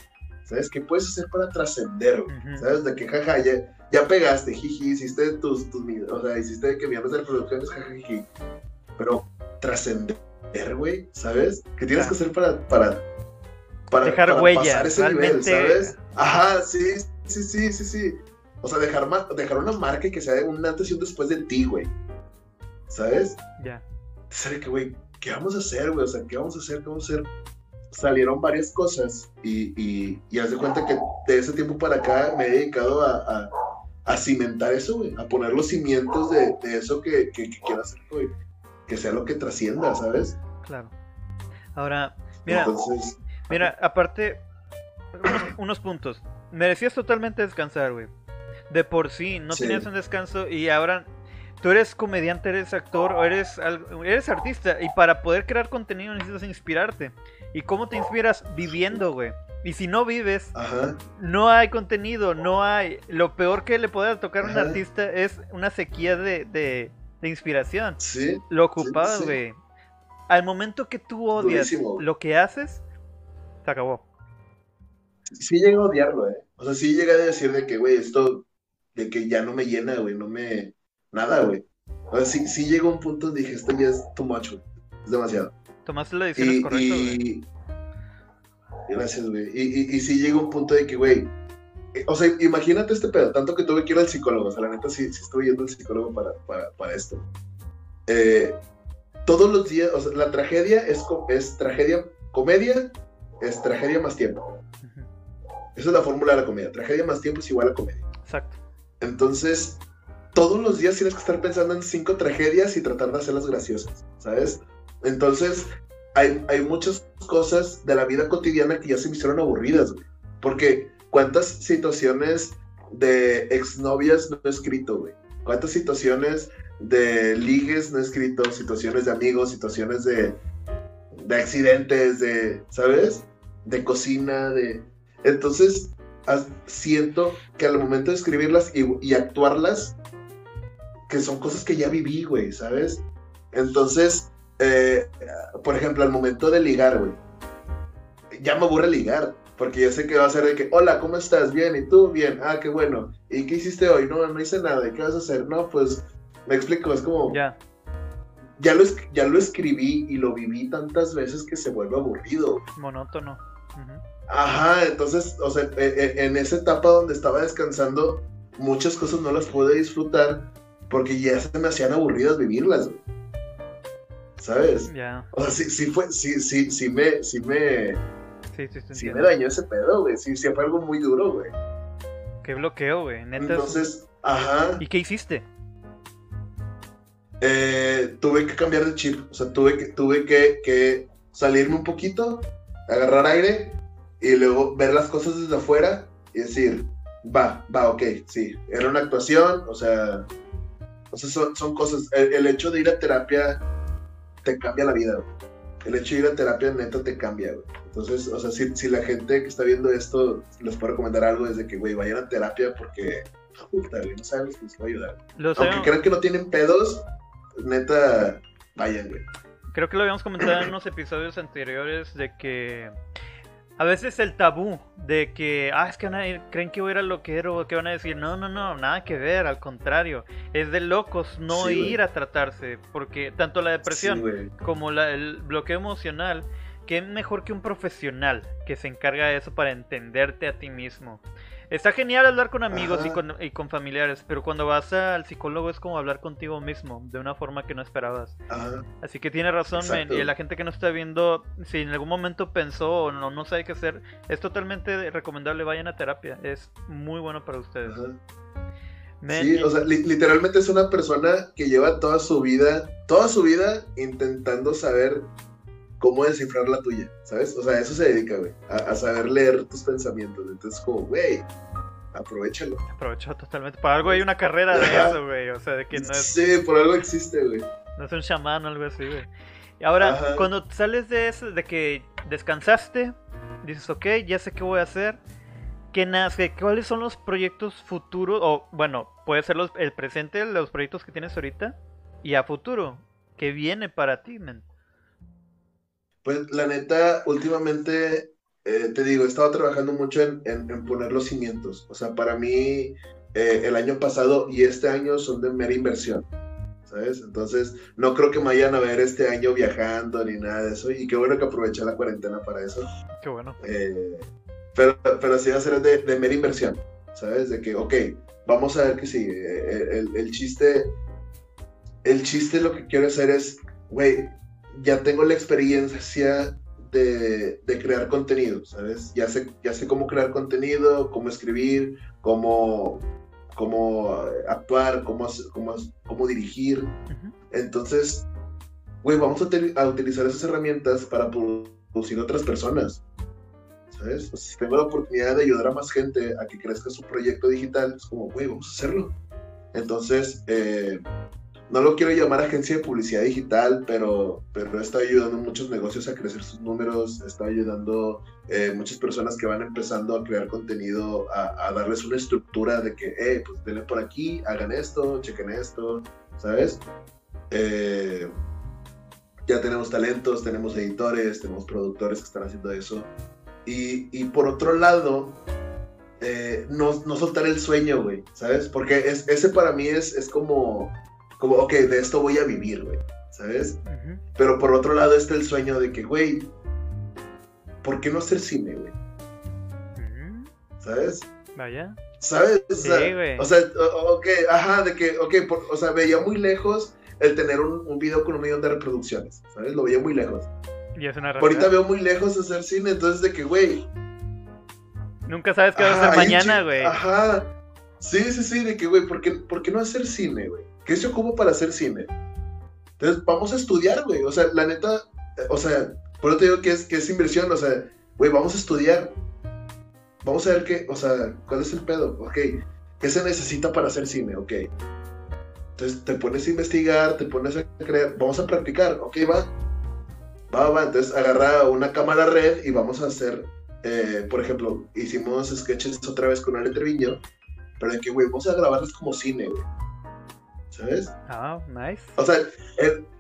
¿Sabes? ¿Qué puedes hacer para trascender, güey? Uh -huh. ¿Sabes? De que, jaja, ya, ya pegaste, jiji, hiciste tus, tus, o sea, hiciste que millones de reproducciones, jaja, jiji. Pero trascender güey, ¿sabes? ¿Qué tienes claro. que hacer para, para, para dejar para huella, pasar ese realmente... nivel, ¿sabes? Ajá, sí, sí, sí, sí, sí. O sea, dejar, dejar una marca que sea un antes y un después de ti, güey. ¿Sabes? Ya. Yeah. ¿Sabes que, güey? ¿Qué vamos a hacer, güey? O sea, ¿qué vamos a hacer? ¿Qué vamos a hacer? Salieron varias cosas y, y, y haz de cuenta que de ese tiempo para acá me he dedicado a, a, a cimentar eso, güey. A poner los cimientos de, de eso que, que, que quiero hacer, güey que sea lo que trascienda, ¿sabes? Claro. Ahora, mira, Entonces... mira, aparte, unos, puntos. Merecías totalmente descansar, güey. De por sí, no sí. tenías un descanso y ahora tú eres comediante, eres actor o eres, eres artista y para poder crear contenido necesitas inspirarte. ¿Y cómo te inspiras? Viviendo, güey. Y si no vives, Ajá. no hay contenido, no hay... Lo peor que le pueda tocar a un artista es una sequía de, de, de inspiración. Sí. Lo ocupado, güey. Sí, sí. Al momento que tú odias Durísimo. lo que haces, se acabó. Sí llegué a odiarlo, eh. O sea, sí llegué a decir de que, güey, esto, de que ya no me llena, güey, no me... Nada, güey. O sea, sí, sí llegó un punto donde dije, esto ya es too much, güey. Es demasiado. Tomaste la decisión correcta, güey. Gracias, güey. Y, y, y sí llegó un punto de que, güey, o sea, imagínate este pedo, tanto que tuve que ir al psicólogo, o sea, la neta sí, sí estuve yendo al psicólogo para, para, para esto. Eh, todos los días, o sea, la tragedia es, es tragedia, comedia es tragedia más tiempo. Esa es la fórmula de la comedia, tragedia más tiempo es igual a comedia. Exacto. Entonces, todos los días tienes que estar pensando en cinco tragedias y tratar de hacerlas graciosas, ¿sabes? Entonces, hay, hay muchas cosas de la vida cotidiana que ya se me hicieron aburridas, güey. Porque ¿Cuántas situaciones de exnovias no he escrito, güey? ¿Cuántas situaciones de ligues no he escrito? Situaciones de amigos, situaciones de, de accidentes, de, ¿sabes? De cocina, de... Entonces, siento que al momento de escribirlas y, y actuarlas, que son cosas que ya viví, güey, ¿sabes? Entonces, eh, por ejemplo, al momento de ligar, güey, ya me aburre ligar. Porque yo sé que va a ser de que, hola, ¿cómo estás? Bien, ¿y tú? Bien, ah, qué bueno. ¿Y qué hiciste hoy? No, no hice nada. ¿Y qué vas a hacer? No, pues, me explico, es como... Ya. Ya lo, ya lo escribí y lo viví tantas veces que se vuelve aburrido. Monótono. Uh -huh. Ajá, entonces, o sea, en esa etapa donde estaba descansando, muchas cosas no las pude disfrutar porque ya se me hacían aburridas vivirlas, ¿sabes? Ya. O sea, sí, sí fue, sí, sí, sí me, sí me, Sí, sí, sí, sí me dañó ese pedo, güey. Sí, sí fue algo muy duro, güey. Qué bloqueo, güey. Neta. Entonces, ajá. ¿Y qué hiciste? Eh, tuve que cambiar de chip. O sea, tuve que, tuve que, que salirme un poquito, agarrar aire y luego ver las cosas desde afuera y decir, va, va, ok, sí. Era una actuación, o sea, O sea, son, son cosas. El, hecho de ir a terapia te cambia la vida, güey. El hecho de ir a terapia neta te cambia, güey. Entonces, o sea, si, si la gente que está viendo esto les puedo recomendar algo, es de que, güey, vayan a terapia porque, puta, no sabes que les va a ayudar. Aunque crean que no tienen pedos, neta, vayan, güey. Creo que lo habíamos comentado en unos episodios anteriores de que a veces el tabú de que, ah, es que van a ir, creen que voy a ir al loquero, que van a decir, no, no, no, nada que ver, al contrario, es de locos no ir a tratarse, porque tanto la depresión como la, el bloqueo emocional, que es mejor que un profesional que se encarga de eso para entenderte a ti mismo. Está genial hablar con amigos y con, y con, familiares, pero cuando vas al psicólogo es como hablar contigo mismo, de una forma que no esperabas. Así que tiene razón, y la gente que no está viendo, si en algún momento pensó o no, no sabe qué hacer, es totalmente recomendable, vayan a terapia, es muy bueno para ustedes. sí, o sea, literalmente es una persona que lleva toda su vida, toda su vida intentando saber cómo descifrar la tuya, ¿sabes? O sea, eso se dedica, güey, a, saber leer tus pensamientos. Entonces, como, güey, aprovechalo. Aprovecho totalmente. Por algo hay una carrera de eso, güey. O sea, de que no es. Sí, por algo existe, güey. No es un chamán o algo así, güey. Y ahora, cuando sales de eso, de que descansaste, dices, ok, ya sé qué voy a hacer. ¿Qué nace? ¿Cuáles son los proyectos futuros? O, bueno, puede ser los, el presente, los proyectos que tienes ahorita. Y a futuro, ¿qué viene para ti, men? Pues la neta, últimamente, eh, te digo, he estado trabajando mucho en, en, poner los cimientos. O sea, para mí, eh, el año pasado y este año son de mera inversión. ¿Sabes? Entonces, no creo que me vayan a ver este año viajando ni nada de eso. Y qué bueno que aproveché la cuarentena para eso. Qué bueno. Eh, pero, pero sí va a ser de, de, mera inversión. ¿Sabes? De que, ok, vamos a ver que sí. El, el chiste. El chiste lo que quiero hacer es, güey, ya tengo la experiencia de, crear contenido, ¿sabes? Ya sé, ya sé cómo crear contenido, cómo escribir, cómo, cómo actuar, cómo, cómo, cómo dirigir. Entonces, güey, vamos a, utilizar esas herramientas para producir otras personas. ¿Sabes? si tengo la oportunidad de ayudar a más gente a que crezca su proyecto digital, es como, güey, vamos a hacerlo. Entonces, eh, no lo quiero llamar agencia de publicidad digital, pero, pero está ayudando a muchos negocios a crecer sus números, está ayudando eh, muchas personas que van empezando a crear contenido, a, darles una estructura de que, hey, pues denle por aquí, hagan esto, chequen esto, ¿sabes? Eh, ya tenemos talentos, tenemos editores, tenemos productores que están haciendo eso. Y, y por otro lado, eh, no, no, soltar el sueño, güey, ¿sabes? Porque es, ese para mí es, es como como, ok, de esto voy a vivir, güey, ¿sabes? Pero por otro lado está el sueño de que, güey, ¿por qué no hacer cine, güey? ¿Sabes? Vaya. ¿Sabes? O sea, sí, güey. O sea, ok, ajá, de que, ok, o sea, veía muy lejos el tener un, un, video con un millón de reproducciones, ¿sabes? Lo veía muy lejos. Y es una Ahorita veo muy lejos hacer cine, entonces de que, güey. Nunca sabes qué va a hacer mañana, güey. Ajá. Sí, sí, sí, de que, güey, ¿por qué, ¿por qué no hacer cine, güey? ¿Qué se ocupa para hacer cine? Entonces, vamos a estudiar, güey. O sea, la neta, o sea, por eso te digo que es, que es inversión, o sea, güey, vamos a estudiar. Vamos a ver qué, o sea, cuál es el pedo, ok. ¿Qué se necesita para hacer cine? Ok. Entonces te pones a investigar, te pones a creer, vamos a practicar, ok, va. Va, va, entonces agarra una cámara red y vamos a hacer, eh, por ejemplo, hicimos sketches otra vez con Ale Treviño, pero de que, güey, vamos a grabarles como cine, güey. ¿Sabes? Ah, nice. O sea,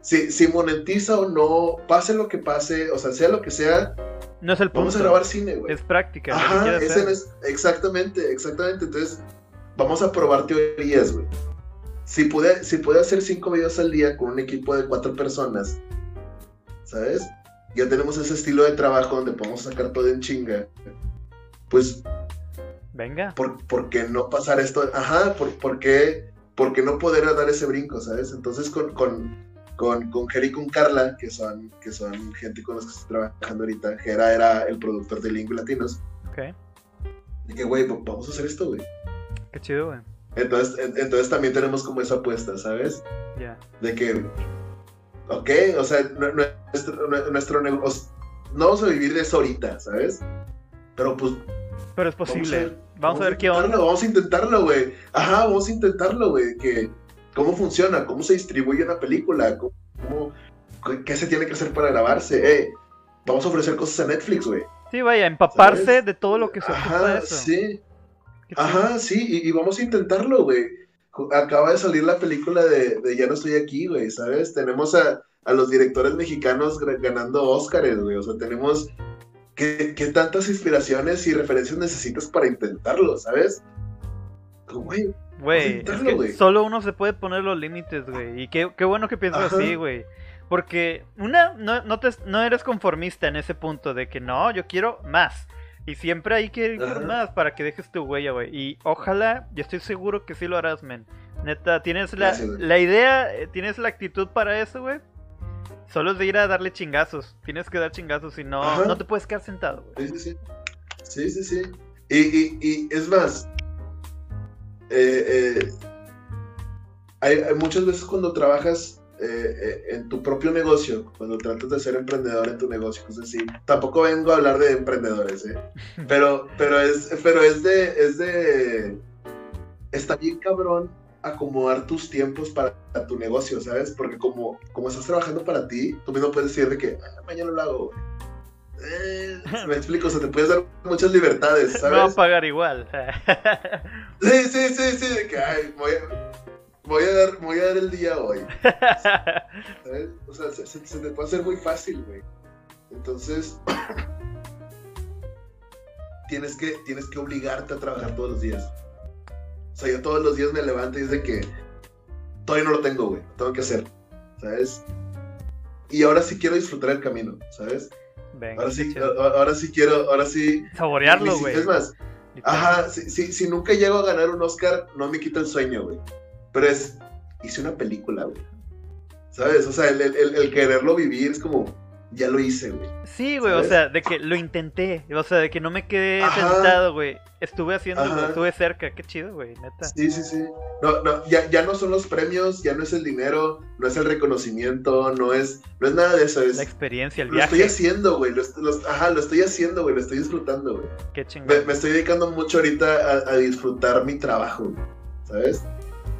si, si, monetiza o no, pase lo que pase, o sea, sea lo que sea, no es el punto. Vamos a grabar cine, güey. Es práctica. Ajá, ese es, exactamente, exactamente. Entonces, vamos a probar teorías, güey. Si puede, si puede hacer cinco videos al día con un equipo de cuatro personas, ¿sabes? Ya tenemos ese estilo de trabajo donde podemos sacar todo en chinga. Pues. Venga. ¿Por, por qué no pasar esto? Ajá, ¿por, por qué ¿por qué no poder dar ese brinco, sabes? Entonces con, con, con, con Jerry y con Carla, que son, que son gente con las que estoy trabajando ahorita, Jera era el productor de Lingua Latinos. Ok. Dije, güey, vamos a hacer esto, güey. Qué chido, güey. Entonces, entonces también tenemos como esa apuesta, ¿sabes? Ya. De que, ok, o sea, nuestro, nuestro negocio, no vamos a vivir de eso ahorita, ¿sabes? Pero pues... Pero es posible. Vamos, a ver qué onda. Vamos a intentarlo, güey. Ajá, vamos a intentarlo, güey. Que cómo funciona, cómo se distribuye una película, cómo, qué se tiene que hacer para grabarse. Eh, vamos a ofrecer cosas a Netflix, güey. Sí, vaya, empaparse de todo lo que se Ajá, eso. sí. Ajá, sí, y, vamos a intentarlo, güey. Acaba de salir la película de, Ya no estoy aquí, güey, ¿sabes? Tenemos a, los directores mexicanos ganando Óscares, güey. O sea, tenemos... ¿qué, ¿Qué tantas inspiraciones y referencias necesitas para intentarlo, ¿sabes? Güey, Güey, solo uno se puede poner los límites, güey. Y qué, qué bueno que piensas así, güey. Porque una, no, no, te, no eres conformista en ese punto de que no, yo quiero más. Y siempre hay que ir más para que dejes tu huella, güey. Y ojalá, yo estoy seguro que sí lo harás, men. Neta, tienes la, la idea, eh, tienes la actitud para eso, güey. Solo es de ir a darle chingazos. Tienes que dar chingazos y no, no te puedes quedar sentado, güey. Sí, sí, sí. Sí, sí, sí. Y, y, y es más, eh, eh, hay, muchas veces cuando trabajas eh, en tu propio negocio, cuando tratas de ser emprendedor en tu negocio, es decir, tampoco vengo a hablar de emprendedores, pero, pero, es, pero es de, es de, está bien cabrón acomodar tus tiempos para tu negocio, ¿sabes? Porque como, como estás trabajando para ti, tú mismo puedes decir de que ah, mañana lo hago, eh, me explico, o sea, te puedes dar muchas libertades, ¿sabes? No va a pagar igual. sí, sí, sí, sí, de que, ay, voy a, voy a, dar, voy a dar el día hoy. ¿Sabes? O sea, se, se, te puede hacer muy fácil, güey. Entonces, tienes que, tienes que obligarte a trabajar todos los días. O sea, yo todos los días me levanto y es de que todavía no lo tengo, güey, tengo que hacer, ¿sabes? Y ahora sí quiero disfrutar el camino, ¿sabes? ahora sí, ahora sí quiero, ahora sí. Saborearlo, güey. Es más, ajá, si, si, nunca llego a ganar un Oscar, no me quita el sueño, güey. Pero es, hice una película, güey. ¿Sabes? O sea, el, el, el quererlo vivir es como, ya lo hice, güey. Sí, güey, o sea, de que lo intenté, o sea, de que no me quedé sentado, güey. Estuve haciendo, estuve cerca, qué chido, güey, neta. Sí, sí, sí. No, no, ya, ya no son los premios, ya no es el dinero, no es el reconocimiento, no es, no es nada de eso, es... La experiencia, el viaje. Lo estoy haciendo, güey, lo, ajá, lo estoy haciendo, güey, lo estoy disfrutando, güey. Qué chingón. Me, estoy dedicando mucho ahorita a, disfrutar mi trabajo, ¿sabes?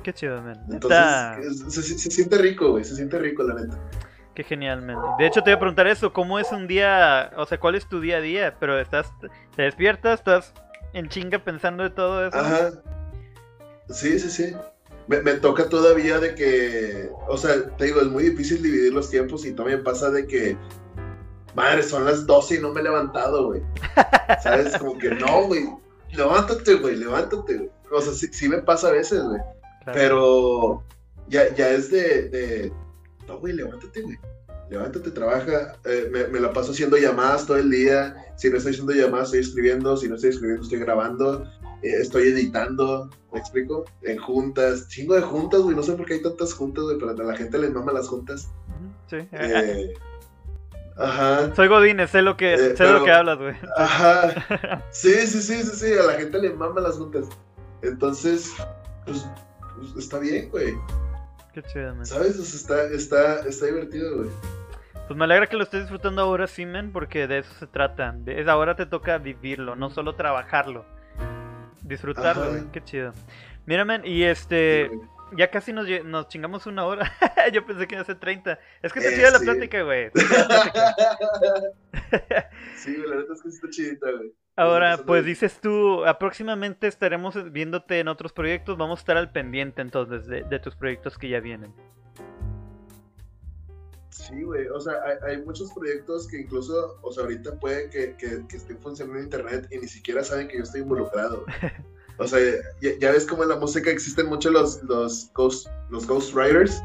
Qué chido, man. Entonces, se, se siente rico, güey, se siente rico, la neta. Qué genialmente. De hecho, te voy a preguntar eso, ¿cómo es un día, o sea, cuál es tu día a día? Pero estás, te despiertas, estás en chinga pensando de todo eso. Ajá. Sí, sí, sí. Me, toca todavía de que, o sea, te digo, es muy difícil dividir los tiempos y también pasa de que, madre, son las 12 y no me he levantado, güey. ¿Sabes? Como que no, güey. Levántate, güey, levántate, güey. O sea, sí, me pasa a veces, güey. Pero ya, ya es de no, güey, levántate, güey. Levántate, trabaja. Eh, me, la paso haciendo llamadas todo el día. Si no estoy haciendo llamadas, estoy escribiendo. Si no estoy escribiendo, estoy grabando. Eh, estoy editando. ¿Me explico? En juntas. Chingo de juntas, güey. No sé por qué hay tantas juntas, güey, pero a la gente les mama las juntas. Sí. Eh, ajá. Soy Godínez, sé lo que, sé lo que hablas, güey. Ajá. Sí, sí, sí, sí, sí. A la gente le mama las juntas. Entonces, pues, pues está bien, güey. ¿Sabes? está, está, está divertido, güey. Pues me alegra que lo estés disfrutando ahora, Simen, porque de eso se trata. Es ahora te toca vivirlo, no solo trabajarlo. Disfrutarlo, güey. Qué chido. Mira, y este. ya casi nos, nos, chingamos una hora. Yo pensé que iba a ser 30. Es que está chida la plática, güey. sí, la verdad es que está chidita, güey. Ahora, pues dices tú, próximamente estaremos viéndote en otros proyectos, vamos a estar al pendiente entonces de, tus proyectos que ya vienen. Sí, güey, o sea, hay, muchos proyectos que incluso, o sea, ahorita puede que, que, estén funcionando en internet y ni siquiera saben que yo estoy involucrado. O sea, ya, ves cómo en la música existen muchos los, los, ghost, los ghostwriters,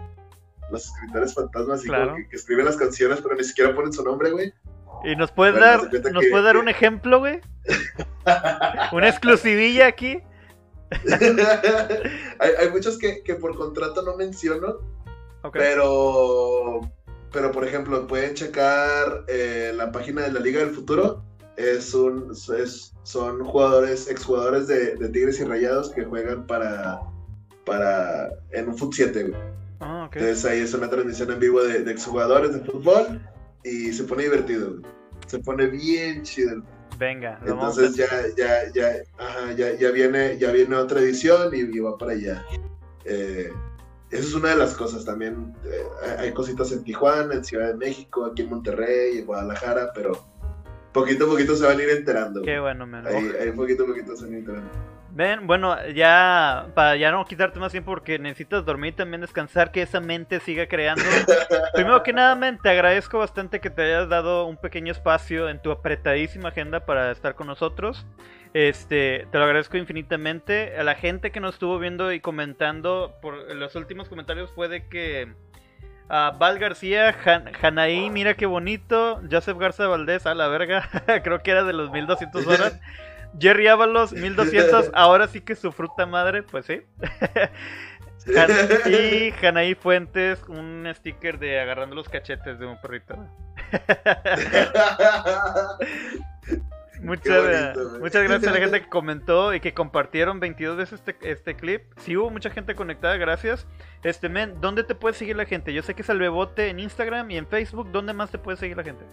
los escritores fantasmas que, que escriben las canciones pero ni siquiera ponen su nombre, güey. ¿Y nos puedes dar, nos puedes dar un ejemplo, güey? ¿Una exclusivilla aquí? hay, muchos que, por contrato no menciono, pero, pero por ejemplo, pueden checar eh, la página de la Liga del Futuro. Es un, es, son jugadores, exjugadores de, de Tigres y Rayados que juegan para, para en un Foot 7, güey. Ah, Entonces ahí es una transmisión en vivo de, de exjugadores de fútbol y se pone divertido. Se pone bien chido. Venga. Entonces ya, ya, ya, ajá, ya, ya, viene, ya viene otra edición y, va para allá. Eh, esa es una de las cosas también. Eh, hay cositas en Tijuana, en Ciudad de México, aquí en Monterrey, en Guadalajara, pero poquito a poquito se van a ir enterando. Qué bueno, man. Ahí, poquito a poquito se van a ir enterando. Ven, bueno, ya para ya no quitarte más tiempo porque necesitas dormir y también descansar, que esa mente siga creando. Primero que nada, men, te agradezco bastante que te hayas dado un pequeño espacio en tu apretadísima agenda para estar con nosotros. Este, te lo agradezco infinitamente. A la gente que nos estuvo viendo y comentando, por los últimos comentarios fue de que uh, Val García, Janaí, mira qué bonito. Joseph Garza Valdés, a la verga, creo que era de los 1200 horas. Jerry Ábalos, 1200, ahora sí que su fruta madre, pues sí. y Janaí Fuentes, un sticker de agarrando los cachetes de un perrito. Muchas, muchas gracias a la gente que comentó y que compartieron 22 veces este, este clip. Si hubo mucha gente conectada, gracias. Este men, ¿dónde te puede seguir la gente? Yo sé que es el Bebote en Instagram y en Facebook. ¿Dónde más te puede seguir la gente?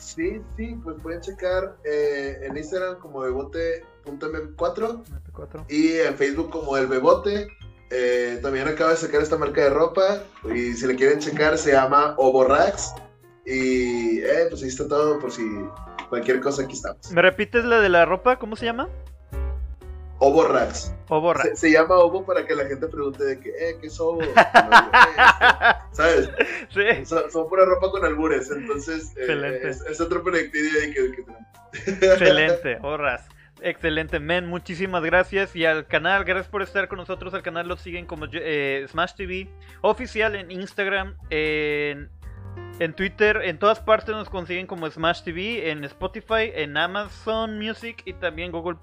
Sí, sí, pues pueden checar eh, en Instagram como bebote.mp4 y en Facebook como el bebote. Eh, también acaba de sacar esta marca de ropa y si le quieren checar se llama Oborax y eh, pues ahí está todo por si cualquier cosa aquí estamos. ¿Me repites la de la ropa? ¿Cómo se llama? Obo Rax. Obo Se, llama Obo para que la gente pregunte de que, eh, ¿qué es Obo? ¿Sabes? Sí. Son, pura ropa con albures, entonces eh, es, otro proyectil que, que tenemos. Excelente, Orras. Excelente, men, muchísimas gracias. Y al canal, gracias por estar con nosotros. Al canal lo siguen como eh, Smash TV oficial en Instagram, en en Twitter, en todas partes nos consiguen como Smash TV, en Spotify, en Amazon Music y también Google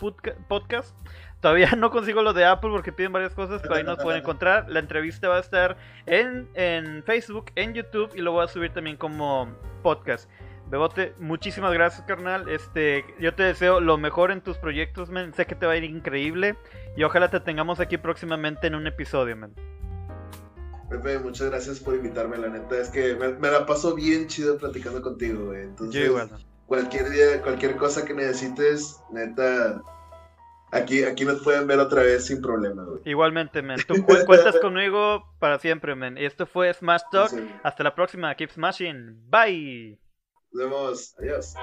Podcast. Todavía no consigo lo de Apple porque piden varias cosas, pero ahí nos pueden encontrar. La entrevista va a estar en, en Facebook, en YouTube y lo voy a subir también como podcast. Bebote, muchísimas gracias, carnal. Este, yo te deseo lo mejor en tus proyectos, man. Sé que te va a ir increíble y ojalá te tengamos aquí próximamente en un episodio, man. Pepe, muchas gracias por invitarme, la neta. Es que me, la paso bien chido platicando contigo, güey. Entonces, cualquier día, cualquier cosa que necesites, neta, aquí, aquí nos pueden ver otra vez sin problema, güey. Igualmente, men. Tú cuentas conmigo para siempre, men. Y esto fue Smash Talk. Hasta la próxima. Keep smashing. Bye. Nos vemos. Adiós.